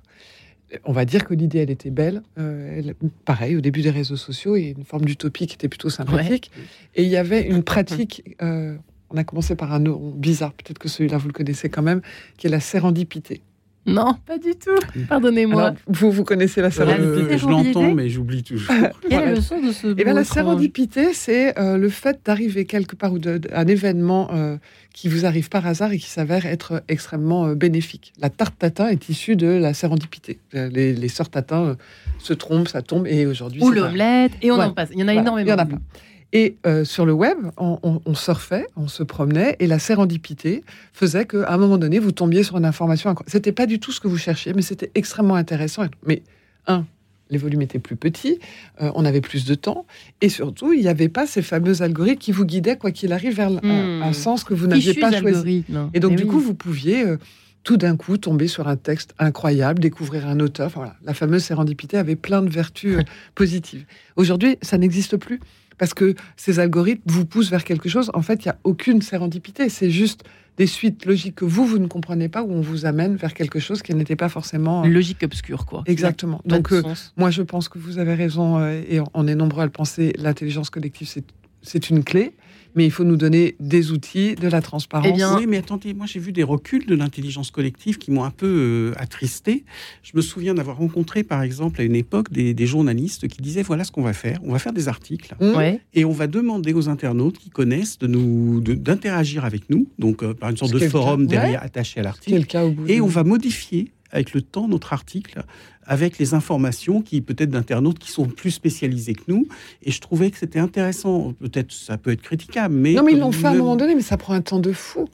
B: on va dire que l'idée, elle était belle. Euh, pareil, au début des réseaux sociaux, il y a une forme d'utopie qui était plutôt sympathique. Et il y avait une pratique, euh, On a commencé par un nom bizarre, peut-être que celui-là vous le connaissez quand même, qui est la sérendipité.
A: Non, pas du tout. Pardonnez-moi.
B: Vous, vous connaissez la sérendipité
C: euh, Je l'entends, mais j'oublie toujours.
A: Quel est le sens de ce
B: Et
A: mot
B: bien, Eh la
A: étrange?
B: sérendipité, c'est euh, le fait d'arriver quelque part ou de- de- un événement euh, qui vous arrive par hasard et qui s'avère être extrêmement euh, bénéfique. La tarte tatin est issue de la sérendipité. Euh, Les, les sœurs tatin euh, se trompent, ça tombe, et aujourd'hui.
A: Ou l'omelette, et on en passe. Il y en a
B: Voilà,
A: énormément.
B: Il y en a plein. Et euh, sur le web, on, on- on surfait, on se promenait, et la sérendipité faisait qu'à un moment donné, vous tombiez sur une information. incroyable. C'était pas du tout ce que vous cherchiez, mais c'était extrêmement intéressant. Mais un, les volumes étaient plus petits, euh, on avait plus de temps, et surtout, il n'y avait pas ces fameux algorithmes qui vous guidaient, quoi qu'il arrive, vers un,
A: Hmm.
B: un sens que vous n'aviez pas choisi. Et donc,
A: Mais
B: du
A: oui.
B: coup, vous pouviez euh, tout d'un coup tomber sur un texte incroyable, découvrir un auteur. Enfin, voilà. La fameuse sérendipité avait plein de vertus euh, positives. Aujourd'hui, ça n'existe plus parce que ces algorithmes vous poussent vers quelque chose. En fait, il n'y a aucune sérendipité. C'est juste des suites logiques que vous, vous ne comprenez pas, où on vous amène vers quelque chose qui n'était pas forcément... euh,
A: Logique obscure, quoi.
B: Exactement. Donc, euh, moi, je pense que vous avez raison, euh, et on- est nombreux à le penser, l'intelligence collective, c'est- c'est une clé, mais il faut nous donner des outils, de la transparence.
A: Eh bien,
C: Oui, mais attendez, moi j'ai vu des reculs de l'intelligence collective qui m'ont un peu euh, attristé. Je me souviens d'avoir rencontré, par exemple, à une époque, des, des journalistes qui disaient voilà ce qu'on va faire. On va faire des articles
B: Mmh.
A: ouais.
C: et on va demander aux internautes qui connaissent de nous d'interagir avec nous, donc euh, par une sorte de forum derrière attaché à l'article.
B: le cas au bout
C: Et on va modifier avec le temps notre article avec les informations qui peut-être d'internautes qui sont plus spécialisés que nous. Et je trouvais que c'était intéressant. Peut-être ça peut être critiquable, mais
B: Non, mais ils l'ont fait à un moment donné, mais ça prend un temps de fou.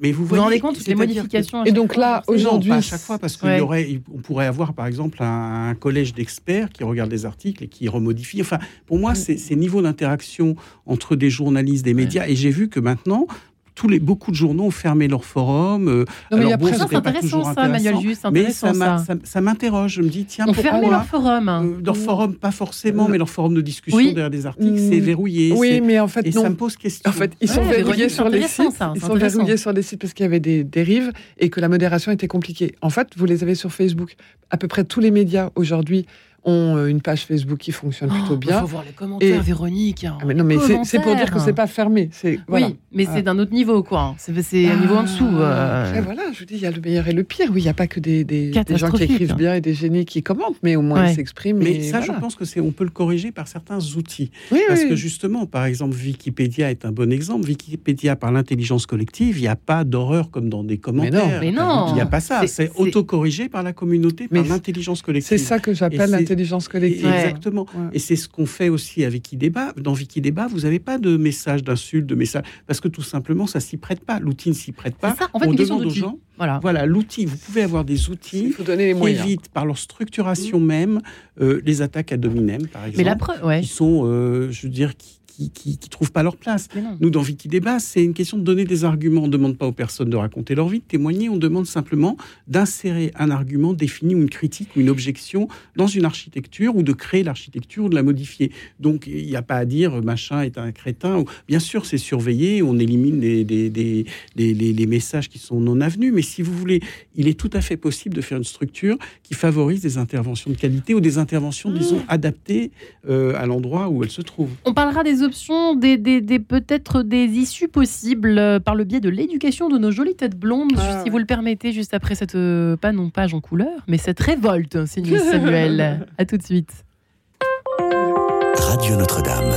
C: Mais vous
A: Vous rendez compte toutes les
C: que-
A: modifications
B: Et donc là, aujourd'hui,
C: à chaque fois, parce qu'on
A: Ouais.
C: aurait, on pourrait avoir, par exemple, un, un collège d'experts qui regarde les articles et qui remodifie. Enfin, pour
B: Mm.
C: moi, c'est ces niveaux d'interaction entre des journalistes, des médias, et j'ai vu que maintenant, tous les, beaucoup de journaux ont fermé leurs forums. euh,
B: Non, mais il y a
C: alors bon,
A: c'est intéressant, ça, Manuel c'est
C: mais
A: intéressant,
C: ça
A: ça.
C: m'interroge. Je me dis, tiens,
A: On
C: pourquoi
A: fermait leur forum. hein.
C: euh, leur forum, pas forcément, mais leur forum de discussion
A: Oui.
C: derrière des articles,
B: Mm.
C: c'est verrouillé.
B: Oui, mais en fait,
C: et ça me pose question.
B: En fait, ils sont
A: Ouais,
B: verrouillés sur les sites.
A: ça,
B: ils sont verrouillés sur les sites parce qu'il y avait des dérives et que la modération était compliquée. En fait, vous les avez sur Facebook. À peu près tous les médias aujourd'hui ont euh, une page Facebook qui fonctionne
A: Oh,
B: plutôt
A: Il
B: bien.
A: faut voir les commentaires,
B: Et-
A: Véronique. hein.
B: Ah, mais non, mais c'est- c'est pour dire que c'est pas fermé. C'est voilà.
A: Oui, mais
B: Ah.
A: c'est d'un autre niveau, quoi. C'est c'est un niveau en dessous. euh.
B: Après, voilà, je vous dis, il y a le meilleur et le pire. Oui, il n'y a pas que des, des- des gens qui écrivent bien et des génies qui commentent, mais au moins
A: Ouais.
B: ils s'expriment.
C: Mais ça,
B: voilà.
C: je pense que c'est, on peut le corriger par certains outils.
B: Oui,
C: Parce
B: oui.
C: que justement, par exemple, Wikipédia est un bon exemple. Wikipédia, par l'intelligence collective, il n'y a pas d'horreur comme dans des commentaires.
A: Mais non.
C: Il n'y a pas ça.
A: C'est-
C: C'est
A: c'est-
C: autocorrigé par la communauté, par
B: Mais
C: l'intelligence
B: c'est
C: collective.
B: ça que j'appelle
C: c'est-
B: l'intelligence collective.
A: Ouais.
C: Exactement.
B: Ouais.
C: Et c'est ce qu'on fait aussi avec Wikidébat. Dans Wikidébat, vous n'avez pas de messages d'insultes, de messages. Parce que tout simplement, ça s'y prête pas. L'outil ne s'y prête pas.
A: Ça, en fait,
C: on demande aux gens.
A: Voilà.
C: Voilà, l'outil. Vous pouvez avoir des outils
B: Il faut donner les
C: qui
B: moyens.
C: évitent, par leur structuration même, euh, les attaques à dominem, par exemple
A: Mais la preuve, ouais.
C: qui sont, euh, je veux dire, qui, qui, qui, qui trouvent pas leur place. Nous, dans Wikidébat, c'est une question de donner des arguments. On ne demande pas aux personnes de raconter leur vie, de témoigner. On demande simplement d'insérer un argument défini ou une critique ou une objection dans une architecture ou de créer l'architecture ou de la modifier. Donc, il n'y a pas à dire euh, machin est un crétin. Ou- Bien sûr, c'est surveillé. On élimine les, les, les, les- les- les messages qui sont non avenus. Mais si vous voulez, il est tout à fait possible de faire une structure qui favorise des interventions de qualité ou des interventions, disons, adaptées euh, à l'endroit où elles se trouvent.
A: On parlera des options, des, des, des- peut-être des issues possibles euh, par le biais de l'éducation de nos jolies têtes blondes,
B: Ah,
A: si
B: ouais.
A: vous le permettez, juste après cette, euh, pas non page en couleur, mais cette révolte, signée Samuel. à tout de suite.
D: Radio Notre-Dame.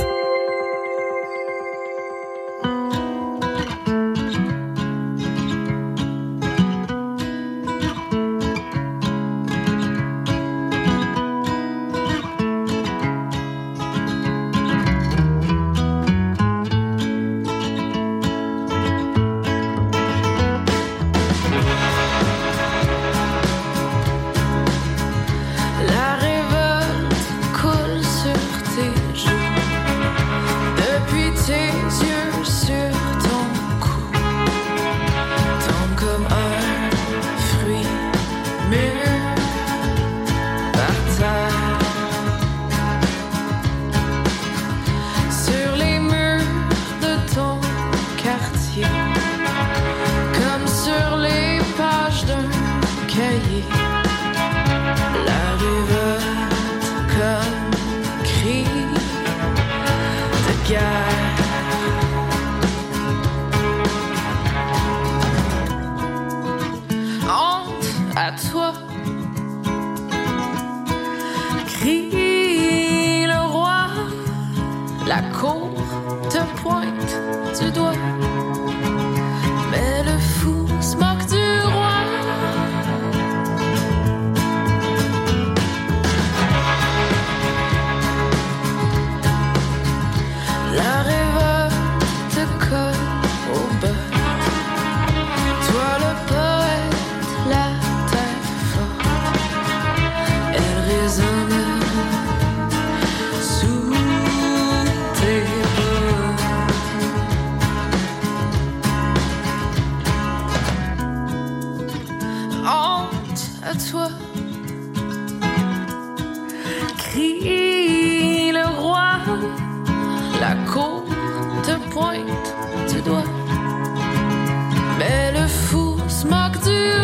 H: Honte à toi. Crie le roi. La cour te pointe du doigt. Mais le fou se moque du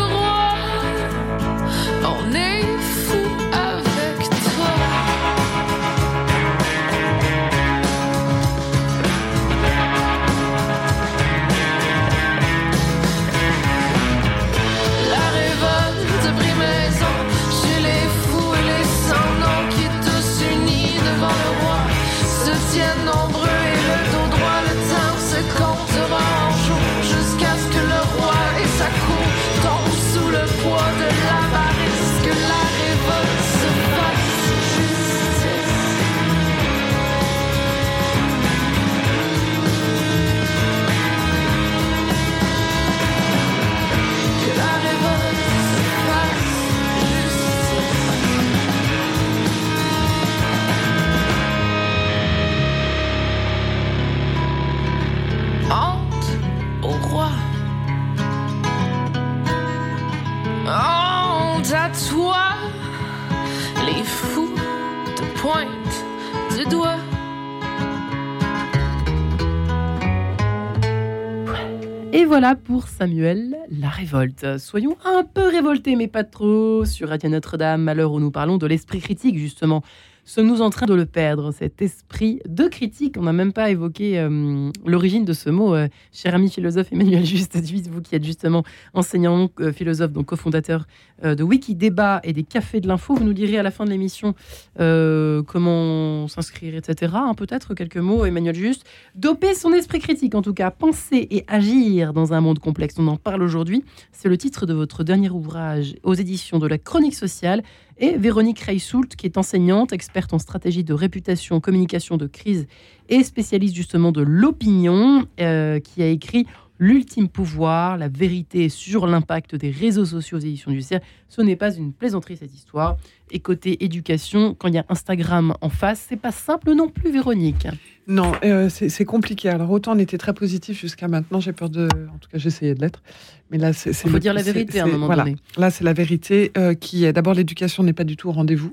A: voilà pour Samuel, la révolte. Soyons un peu révoltés, mais pas trop, sur Radio Notre-Dame, à l'heure où nous parlons de l'esprit critique, justement. Sommes-nous en train de le perdre, cet esprit de critique? On n'a même pas évoqué euh, l'origine de ce mot, euh, cher ami philosophe Emmanuel Juste, vous qui êtes justement enseignant euh, philosophe, donc cofondateur de Wikidébat et des Cafés de l'Info. Vous nous direz à la fin de l'émission comment s'inscrire, etc. hein, Peut-être quelques mots, Emmanuel Juste. Doper son esprit critique, en tout cas, penser et agir dans un monde complexe. On en parle aujourd'hui. C'est le titre de votre dernier ouvrage aux éditions de la Chronique sociale. Et Véronique Reissoult, qui est enseignante, experte en stratégie de réputation, communication de crise et spécialiste justement de l'opinion, euh, qui a écrit L'ultime pouvoir, la vérité sur l'impact des réseaux sociaux aux éditions du CERF. Ce n'est pas une plaisanterie cette histoire. Et côté éducation, quand il y a Instagram en face, c'est pas simple non plus, Véronique.
B: Non, euh, c'est compliqué. Alors autant on était très positif jusqu'à maintenant, j'ai peur de, en tout cas j'essayais de l'être, mais là c'est.
A: Il faut dire la vérité à un moment
B: voilà.
A: donné.
B: Là c'est la vérité euh, qui est. D'abord l'éducation n'est pas du tout au rendez-vous.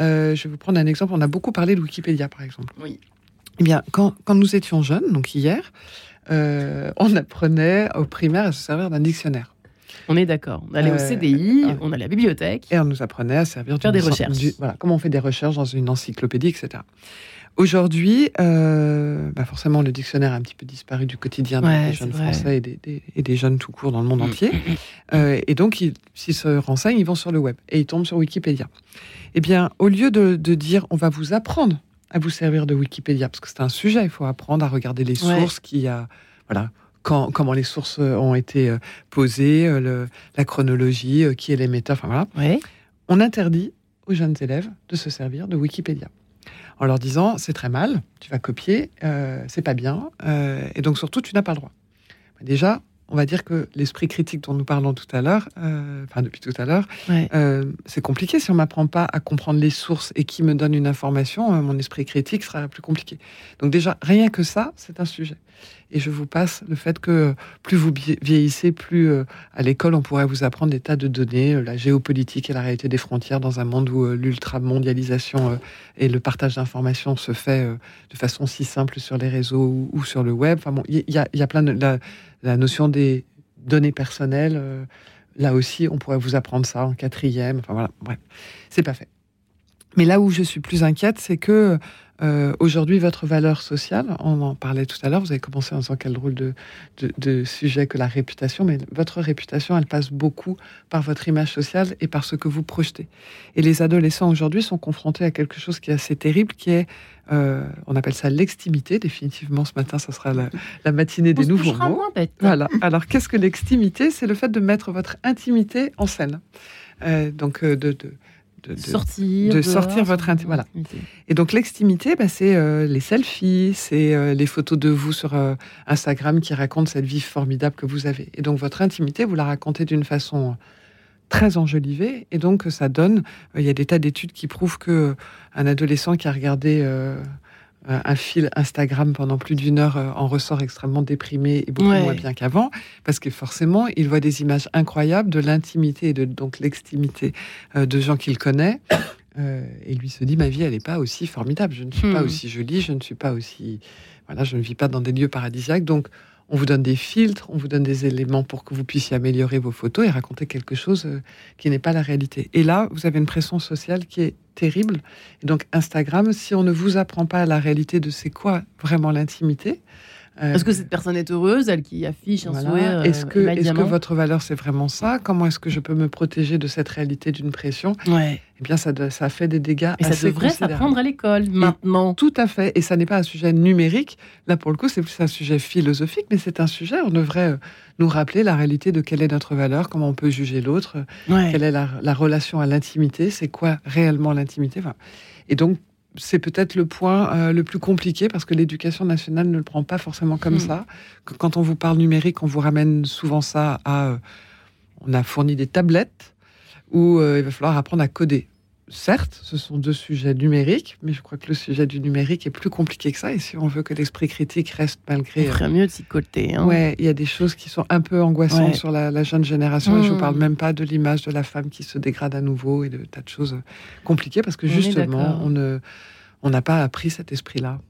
B: Euh, je vais vous prendre un exemple. On a beaucoup parlé de Wikipédia par exemple.
A: Oui.
B: Eh bien, quand, quand nous étions jeunes, donc hier, euh, on apprenait au primaire à se servir d'un dictionnaire.
A: On est d'accord. On allait au
B: Euh,
A: CDI,
B: euh,
A: on allait à la bibliothèque.
B: Et on nous apprenait à servir
A: Faire des recherches.
B: du- voilà, comment on fait des recherches dans une encyclopédie, etc. Aujourd'hui, euh, bah forcément, le dictionnaire a un petit peu disparu du quotidien des-
A: Ouais,
B: des
A: c'est
B: jeunes
A: vrai.
B: français et des, des- et des jeunes tout court dans le monde
A: Mm,
B: entier. Euh, et donc, ils- s'ils se renseignent, ils vont sur le web et ils tombent sur Wikipédia. Eh bien, au lieu de, de dire on va vous apprendre à vous servir de Wikipédia, parce que c'est un sujet, il faut apprendre à regarder les
A: Ouais.
B: sources qui a, voilà, quand, comment les sources euh, ont été euh, posées, euh, le- la chronologie, qui est l'émetteur, enfin voilà
A: Ouais.
B: on interdit aux jeunes élèves de se servir de Wikipédia. En leur disant, c'est très mal, tu vas copier, euh, c'est pas bien, euh, et donc surtout, tu n'as pas le droit. Déjà, on va dire que l'esprit critique dont nous parlons tout à l'heure, euh, enfin depuis tout à l'heure,
A: Ouais.
B: euh, c'est compliqué. Si on m'apprend pas à comprendre les sources et qui me donne une information, euh, mon esprit critique sera plus compliqué. Donc déjà, rien que ça, c'est un sujet. Et je vous passe le fait que plus vous vie- vieillissez, plus à l'école, on pourrait vous apprendre des tas de données, la géopolitique et la réalité des frontières dans un monde où l'ultra-mondialisation et le partage d'informations se fait de façon si simple sur les réseaux ou, sur le web. Enfin bon, il y, a- il y a plein de... La, la notion des données personnelles, euh, là aussi, on pourrait vous apprendre ça en quatrième. Enfin voilà, bref, c'est pas fait. Mais là où je suis plus inquiète, c'est que euh, aujourd'hui, votre valeur sociale, on en parlait tout à l'heure, vous avez commencé en disant quel drôle de, de, de, sujet que la réputation, mais votre réputation, elle passe beaucoup par votre image sociale et par ce que vous projetez. Et les adolescents aujourd'hui sont confrontés à quelque chose qui est assez terrible, qui est, euh, on appelle ça l'extimité, définitivement ce matin, ça sera la, la matinée des
A: On
B: nouveaux mots.
A: moins.
B: Voilà. Alors, qu'est-ce que l'extimité? C'est le fait de mettre votre intimité en scène. Euh, donc, euh, de, de, de- de-
A: sortir,
B: de sortir votre inti- voilà. Et donc l'extimité, bah, c'est euh, les selfies, c'est euh, les photos de vous sur euh, Instagram qui racontent cette vie formidable que vous avez. Et donc votre intimité, vous la racontez d'une façon très enjolivée, et donc ça donne. euh, Il y a des tas d'études qui prouvent que euh, un adolescent qui a regardé euh, un fil Instagram pendant plus d'une heure euh, en ressort extrêmement déprimé et beaucoup
A: Ouais.
B: moins bien qu'avant, parce que forcément, il voit des images incroyables de l'intimité et de donc l'extimité euh, de gens qu'il connaît. Euh, et lui se dit ma vie elle n'est pas aussi formidable je ne suis pas
A: Hmm.
B: aussi jolie je ne suis pas aussi voilà je ne vis pas dans des lieux paradisiaques donc on vous donne des filtres on vous donne des éléments pour que vous puissiez améliorer vos photos et raconter quelque chose euh, qui n'est pas la réalité. Et là vous avez une pression sociale qui est terrible. Et donc Instagram si on ne vous apprend pas la réalité de c'est quoi vraiment l'intimité
A: Est-ce que cette personne est heureuse, elle qui affiche un
B: voilà.
A: sourire
B: Est-ce
A: euh,
B: que, est-ce que votre valeur c'est vraiment ça? Comment est-ce que je peux me protéger de cette réalité d'une pression?
A: Ouais.
B: Eh bien, ça, ça fait des dégâts
A: Et ça
B: assez
A: devrait
B: considérables.
A: s'apprendre à l'école maintenant.
B: Tout à fait. Et ça n'est pas un sujet numérique. Là, pour le coup, c'est plus un sujet philosophique, mais c'est un sujet. On devrait euh, nous rappeler la réalité de quelle est notre valeur, comment on peut juger l'autre, euh,
A: Ouais.
B: quelle est la, la relation à l'intimité, c'est quoi réellement l'intimité. Enfin, et donc, c'est peut-être le point euh, le plus compliqué parce que l'éducation nationale ne le prend pas forcément comme
A: Hmm.
B: ça. Quand on vous parle numérique, on vous ramène souvent ça à. euh, on a fourni des tablettes où euh, il va falloir apprendre à coder. Certes, ce sont deux sujets numériques, mais je crois que le sujet du numérique est plus compliqué que ça. Et si on veut que l'esprit critique reste malgré. euh,
A: ferait mieux de s'y coter. Hein.
B: Ouais, il y a des choses qui sont un peu angoissantes
A: Ouais.
B: sur la, la jeune génération. Et je ne
A: Mm.
B: parle même pas de l'image de la femme qui se dégrade à nouveau et de tas de choses compliquées parce que
A: On
B: justement, on ne, on n'a pas appris cet esprit-là.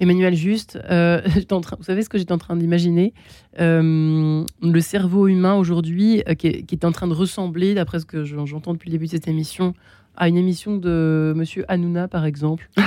A: Emmanuel Juste, euh, j'étais en train- vous savez ce que j'étais en train d'imaginer? Euh, Le cerveau humain aujourd'hui, euh, qui, est, qui est en train de ressembler, d'après ce que je- j'entends depuis le début de cette émission, à une émission de Monsieur Hanouna, par exemple.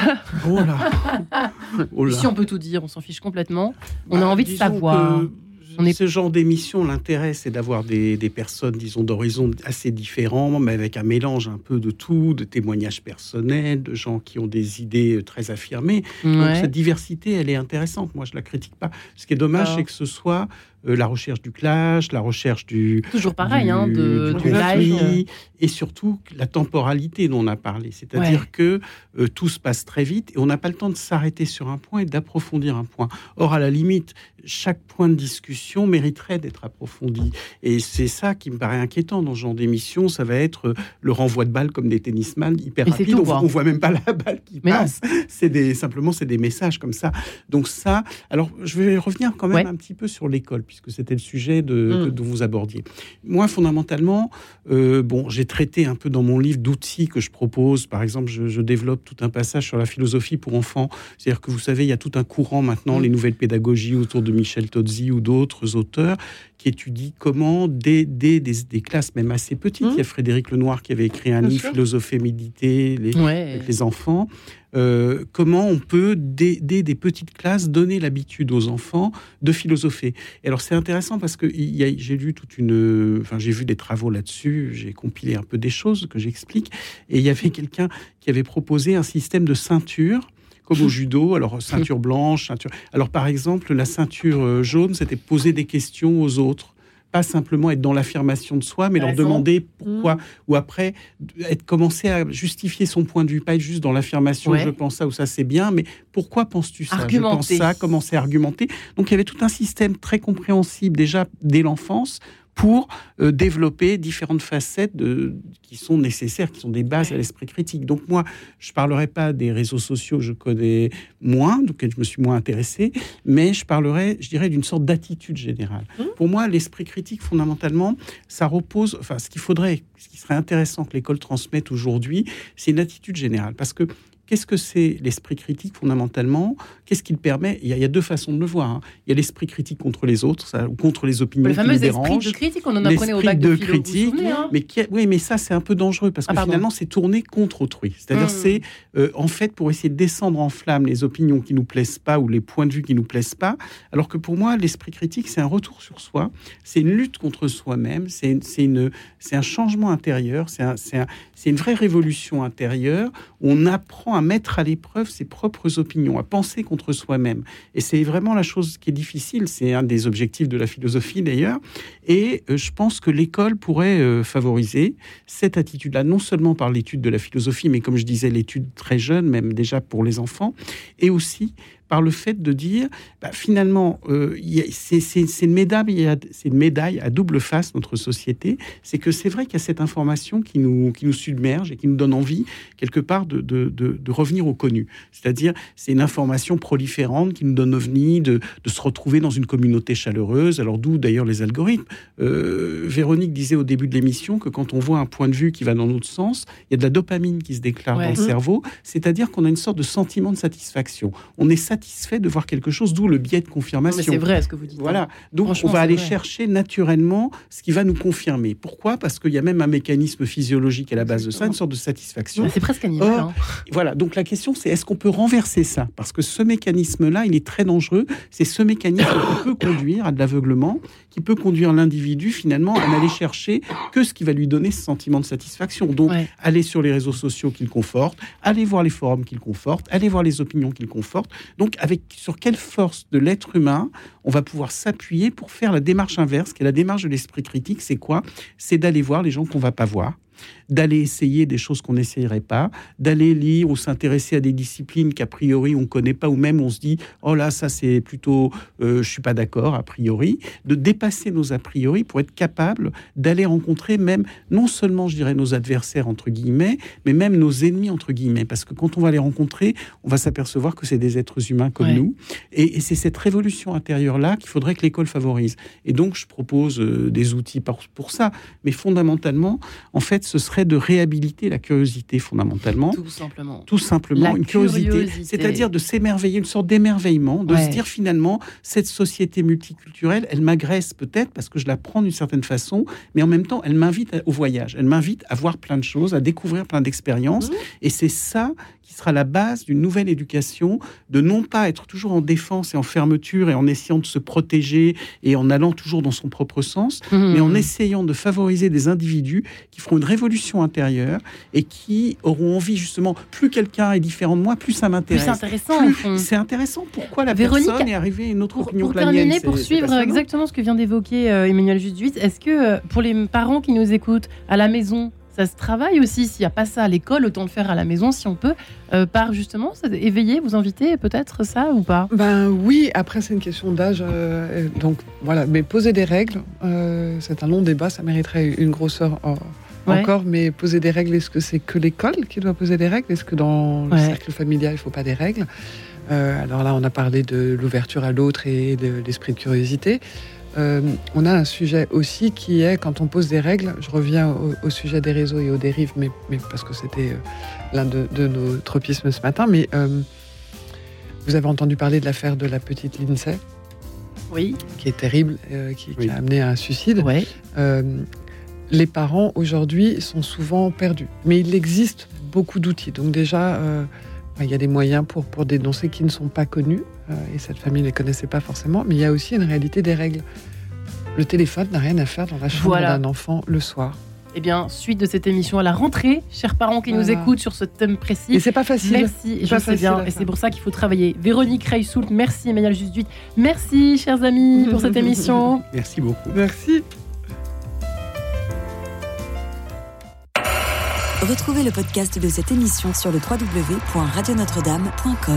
C: Oh là Oh là.
A: Si on peut tout dire, on s'en fiche complètement. On a
C: Bah,
A: envie de savoir.
C: que
A: On est-
C: Ce genre d'émission, l'intérêt, c'est d'avoir des, des personnes, disons, d'horizons assez différents, mais avec un mélange un peu de tout, de témoignages personnels, de gens qui ont des idées euh, très affirmées. Donc cette diversité, elle est intéressante. Moi, je la critique pas. Ce qui est dommage,
A: Ah.
C: c'est que ce soit euh, la recherche du clash, la recherche du
A: Toujours pareil,
C: du-
A: hein, de,
C: du conflit, et surtout la temporalité dont on a parlé. C'est-à-dire
A: Ouais.
C: que euh, tout se passe très vite et on n'a pas le temps de s'arrêter sur un point et d'approfondir un point. Or, à la limite, chaque point de discussion mériterait d'être approfondi. Et c'est ça qui me paraît inquiétant dans ce genre d'émission. Ça va être euh, le renvoi de balle comme des tennisman hyper rapide.
A: tout,
C: on, on voit même pas la balle qui
A: Mais
C: passe. C'est des, simplement, c'est des messages comme ça. Donc ça, alors je vais revenir quand même
A: Ouais.
C: un petit peu sur l'école, puisque c'était le sujet de,
B: Mm.
C: que- dont vous abordiez. Moi, fondamentalement, euh, bon, j'ai traité un peu dans mon livre d'outils que je propose. Par exemple, je, je développe tout un passage sur la philosophie pour enfants. C'est-à-dire que vous savez, il y a tout un courant maintenant,
B: Mm.
C: les nouvelles pédagogies autour de Michel Tozzi ou d'autres auteurs, qui étudient comment, dès, dès des, des classes même assez petites, il y a Frédéric Lenoir qui avait écrit un
B: Bien
C: livre,
B: sûr.
C: Philosopher, méditer, les,
A: Ouais.
C: avec les enfants, euh, comment on peut, dès, dès des petites classes, donner l'habitude aux enfants de philosopher. Et alors c'est intéressant parce que j'ai lu toute une, enfin j'ai vu des travaux là-dessus, j'ai compilé un peu des choses que j'explique, et il y avait quelqu'un qui avait proposé un système de ceinture. Comme au judo, alors ceinture blanche, ceinture. Alors par exemple, la ceinture euh, jaune, c'était poser des questions aux autres, pas simplement être dans l'affirmation de soi, mais leur demander pourquoi, ou après être commencer à justifier son point de vue, pas être juste dans l'affirmation
A: Ouais.
C: je pense ça ou ça c'est bien, mais pourquoi penses-tu ça? Je pense
A: Argumenter.
C: ça, commencer à argumenter. Donc il y avait tout un système très compréhensible déjà dès l'enfance pour euh, développer différentes facettes de, qui sont nécessaires, qui sont des bases à l'esprit critique. Donc moi, je parlerai pas des réseaux sociaux que je connais moins, auxquels je me suis moins intéressé, mais je parlerai, je dirais, d'une sorte d'attitude générale. Pour moi, l'esprit critique, fondamentalement, ça repose, enfin, ce qu'il faudrait, ce qui serait intéressant que l'école transmette aujourd'hui, c'est une attitude générale. Parce que Qu'est-ce que c'est l'esprit critique fondamentalement? Qu'est-ce qu'il permet? Il y, a, il y, a, deux façons de le voir. Hein. Il y a l'esprit critique contre les autres, ça, ou contre les opinions
A: le
C: qui nous dérangent.
A: L'esprit de critique, on en apprenait au bac de,
C: de
A: philo,
C: critique,
A: vous vous souvenez, hein?
C: mais qui, oui, mais ça c'est un peu dangereux parce que
A: Ah, pardon.
C: finalement c'est tourné contre autrui. C'est-à-dire
A: Mm.
C: c'est euh, en fait pour essayer de descendre en flamme les opinions qui nous plaisent pas ou les points de vue qui nous plaisent pas. Alors que pour moi l'esprit critique c'est un retour sur soi, c'est une lutte contre soi-même, c'est une- un changement intérieur, c'est un- un- une vraie révolution intérieure. On apprend à mettre à l'épreuve ses propres opinions, à penser contre soi-même. Et c'est vraiment la chose qui est difficile. C'est un des objectifs de la philosophie d'ailleurs. Et euh, je pense que l'école pourrait euh, favoriser cette attitude-là, non seulement par l'étude de la philosophie, mais comme je disais, l'étude très jeune, même déjà pour les enfants, et aussi par le fait de dire, bah, finalement, euh, c'est une médaille, à- une médaille à double face notre société. C'est que c'est vrai qu'il y a cette information qui nous qui nous submerge et qui nous donne envie quelque part de de, de, de revenir au connu. C'est-à-dire, c'est une information proliférante qui nous donne envie de, de se retrouver dans une communauté chaleureuse. Alors d'où d'ailleurs les algorithmes. Euh, Véronique disait au début de l'émission que quand on voit un point de vue qui va dans notre sens, il y a de la dopamine qui se déclare
A: Ouais.
C: dans le cerveau. C'est-à-dire qu'on a une sorte de sentiment de satisfaction. On est satisfait de voir quelque chose, d'où le biais de
A: Mais
C: confirmation.
A: c'est vrai ce que vous dites. hein.
C: Voilà. Donc, on va aller
A: vrai.
C: chercher naturellement ce qui va nous confirmer. Pourquoi? Parce qu'il y a même un mécanisme physiologique à la base de ça, une sorte de satisfaction.
A: C'est presque animal.
C: Or,
A: hein.
C: Voilà, donc la question c'est est-ce qu'on peut renverser ça? Parce que ce mécanisme-là, il est très dangereux. C'est ce mécanisme qui peut conduire à de l'aveuglement, qui peut conduire l'individu finalement à n'aller chercher que ce qui va lui donner ce sentiment de satisfaction. Donc,
A: Ouais.
C: aller sur les réseaux sociaux qui le confortent, aller voir les forums qui le confortent, aller voir les opinions qui le confortent. Donc, avec sur quelle force de l'être humain on va pouvoir s'appuyer pour faire la démarche inverse, qui est la démarche de l'esprit critique. C'est quoi? C'est d'aller voir les gens qu'on va pas voir d'aller essayer des choses qu'on n'essayerait pas, d'aller lire ou s'intéresser à des disciplines qu'a priori on connaît pas, ou même on se dit oh là ça c'est plutôt euh, je suis pas d'accord a priori, de dépasser nos a priori pour être capable d'aller rencontrer même non seulement je dirais nos adversaires entre guillemets, mais même nos ennemis entre guillemets, parce que quand on va les rencontrer, on va s'apercevoir que c'est des êtres humains comme
A: Ouais.
C: nous, et, et c'est cette révolution intérieure là qu'il faudrait que l'école favorise. Et donc je propose euh, des outils pour, pour ça, mais fondamentalement en fait, ce serait de réhabiliter la curiosité fondamentalement.
A: Tout simplement.
C: Tout simplement,
A: La
C: une curiosité,
A: curiosité.
C: c'est-à-dire de s'émerveiller, une sorte d'émerveillement, de
A: Ouais.
C: se dire finalement, cette société multiculturelle, elle m'agresse peut-être parce que je la prends d'une certaine façon, mais en même temps, elle m'invite au voyage, elle m'invite à voir plein de choses, à découvrir plein d'expériences,
A: Mhm.
C: et c'est ça qui sera la base d'une nouvelle éducation, de non pas être toujours en défense et en fermeture et en essayant de se protéger et en allant toujours dans son propre sens, mais en
A: Mhm.
C: essayant de favoriser des individus qui feront une révolution intérieure et qui auront envie justement, plus quelqu'un est différent de moi, plus ça m'intéresse.
A: intéressant. Au fond.
C: C'est intéressant. Pourquoi la
A: Véronique,
C: personne est arrivée à une autre
A: Pour,
C: opinion
A: pour
C: que la
A: terminer,
C: C'est-
A: pour
C: c'est
A: suivre exactement ce que vient d'évoquer euh, Emmanuel Juduit, est-ce que euh, pour les parents qui nous écoutent à la maison, ça se travaille aussi. S'il n'y a pas ça à l'école, autant le faire à la maison si on peut, euh, par justement éveiller, vous inviter peut-être ça ou pas?
B: Ben oui, après c'est une question d'âge, euh, donc voilà, mais poser des règles, euh, c'est un long débat, ça mériterait une grosseur
A: Ouais.
B: encore, mais poser des règles, est-ce que c'est que l'école qui doit poser des règles? Est-ce que dans le cercle familial, il ne faut pas des règles? Alors là, on a parlé de l'ouverture à l'autre et de l'esprit de curiosité. Euh, on a un sujet aussi qui est, quand on pose des règles, je reviens au, au sujet des réseaux et aux dérives, mais, mais parce que c'était euh, l'un de, de nos tropismes ce matin, mais euh, vous avez entendu parler de l'affaire de la petite Lindsay,
A: Oui.
B: qui est terrible, euh, qui, a amené à un suicide.
A: Ouais.
B: Euh, les parents aujourd'hui sont souvent perdus, mais il existe beaucoup d'outils. Donc déjà, euh, il y a des moyens pour, pour dénoncer qui ne sont pas connus, et cette famille ne les connaissait pas forcément, mais il y a aussi une réalité des règles. Le téléphone n'a rien à faire dans la chambre
A: Voilà.
B: d'un enfant le soir.
A: Eh bien, suite de cette émission à la rentrée, chers parents qui nous écoutent sur ce thème
B: Et
A: précis.
B: c'est pas facile.
A: Merci, je
B: pas
A: sais
B: facile
A: bien, et c'est pour ça qu'il faut travailler. Véronique Reissoult, merci Emmanuel Jusduit, merci chers amis pour cette émission.
C: Merci beaucoup.
B: Merci.
F: Retrouvez le podcast de cette émission sur le www.radionotre-dame.com.